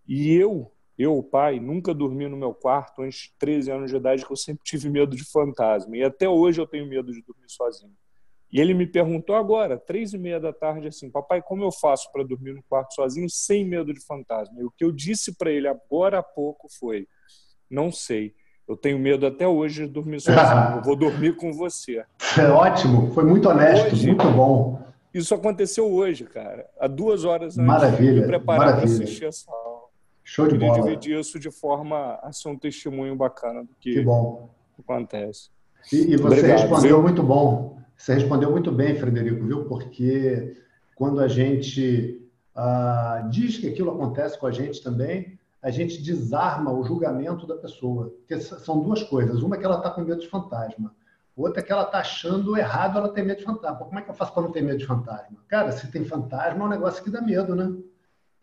E eu, eu, pai, nunca dormi no meu quarto antes de 13 anos de idade, que eu sempre tive medo de fantasma. E até hoje eu tenho medo de dormir sozinho. E ele me perguntou agora, três e meia da tarde, assim, papai, como eu faço para dormir no quarto sozinho sem medo de fantasma? E o que eu disse para ele agora há pouco foi, não sei. Eu tenho medo até hoje de dormir sozinho. eu vou dormir com você. É ótimo, foi muito honesto, hoje, muito bom. Isso aconteceu hoje, cara. Há duas horas antes maravilha, de me preparar para assistir essa aula. Show de bola. dividir isso de forma a ser um testemunho bacana do que, que bom. acontece. E, e você Obrigado, respondeu viu? muito bom. Você respondeu muito bem, Frederico, viu? Porque quando a gente ah, diz que aquilo acontece com a gente também, a gente desarma o julgamento da pessoa. Porque são duas coisas. Uma é que ela está com medo de fantasma. Outra é que ela está achando errado ela ter medo de fantasma. Como é que eu faço para não ter medo de fantasma? Cara, se tem fantasma, é um negócio que dá medo, né?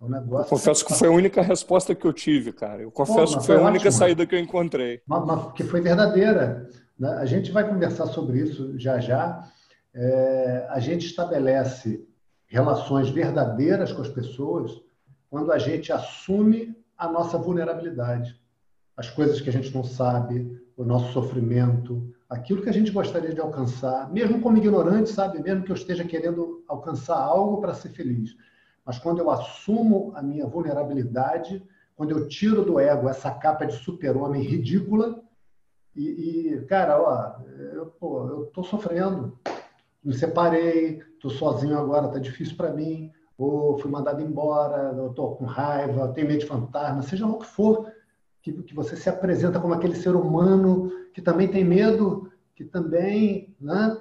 Negócio eu confesso que, foi a única resposta que eu tive, cara. Eu confesso Pô, que foi, foi a única saída que eu encontrei. Mas, mas, que foi verdadeira. Né? A gente vai conversar sobre isso já já. É, a gente estabelece relações verdadeiras com as pessoas quando a gente assume a nossa vulnerabilidade, as coisas que a gente não sabe, o nosso sofrimento, aquilo que a gente gostaria de alcançar, mesmo como ignorante, sabe? Mesmo que eu esteja querendo alcançar algo para ser feliz. Mas quando eu assumo a minha vulnerabilidade, quando eu tiro do ego essa capa de super-homem ridícula, e, e, cara, ó, eu, pô, eu tô sofrendo, me separei, tô sozinho agora, tá difícil para mim, ou fui mandado embora, eu tô com raiva, tenho medo de fantasma, seja lá o que for, que, que você se apresenta como aquele ser humano que também tem medo, que também, né?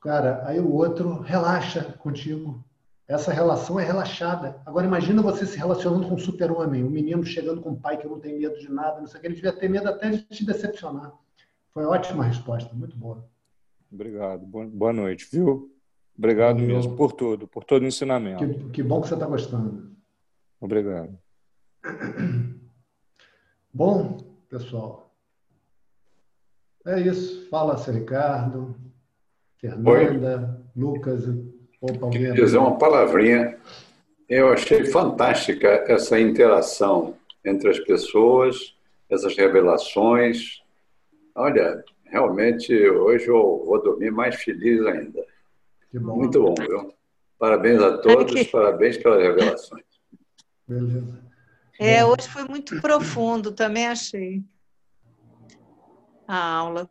Cara, aí o outro relaxa contigo. Essa relação é relaxada. Agora imagina você se relacionando com um super-homem, um menino chegando com um pai que não tem medo de nada, não sei o que, ele devia ter medo até de te decepcionar. Foi ótima resposta, muito boa. Obrigado. Boa noite, viu? Obrigado Valeu. mesmo por tudo, por todo o ensinamento. Que, que bom que você está gostando. Obrigado. Bom, pessoal, é isso. Fala, Sr. Ricardo, Fernanda, Oi. Lucas. Opa, alguém... dizer uma palavrinha. Eu achei fantástica essa interação entre as pessoas essas revelações. Olha, realmente hoje eu vou dormir mais feliz ainda. Bom. Muito bom, viu? Parabéns a todos, parabéns pelas revelações. Beleza. É, hoje foi muito profundo, também achei a aula.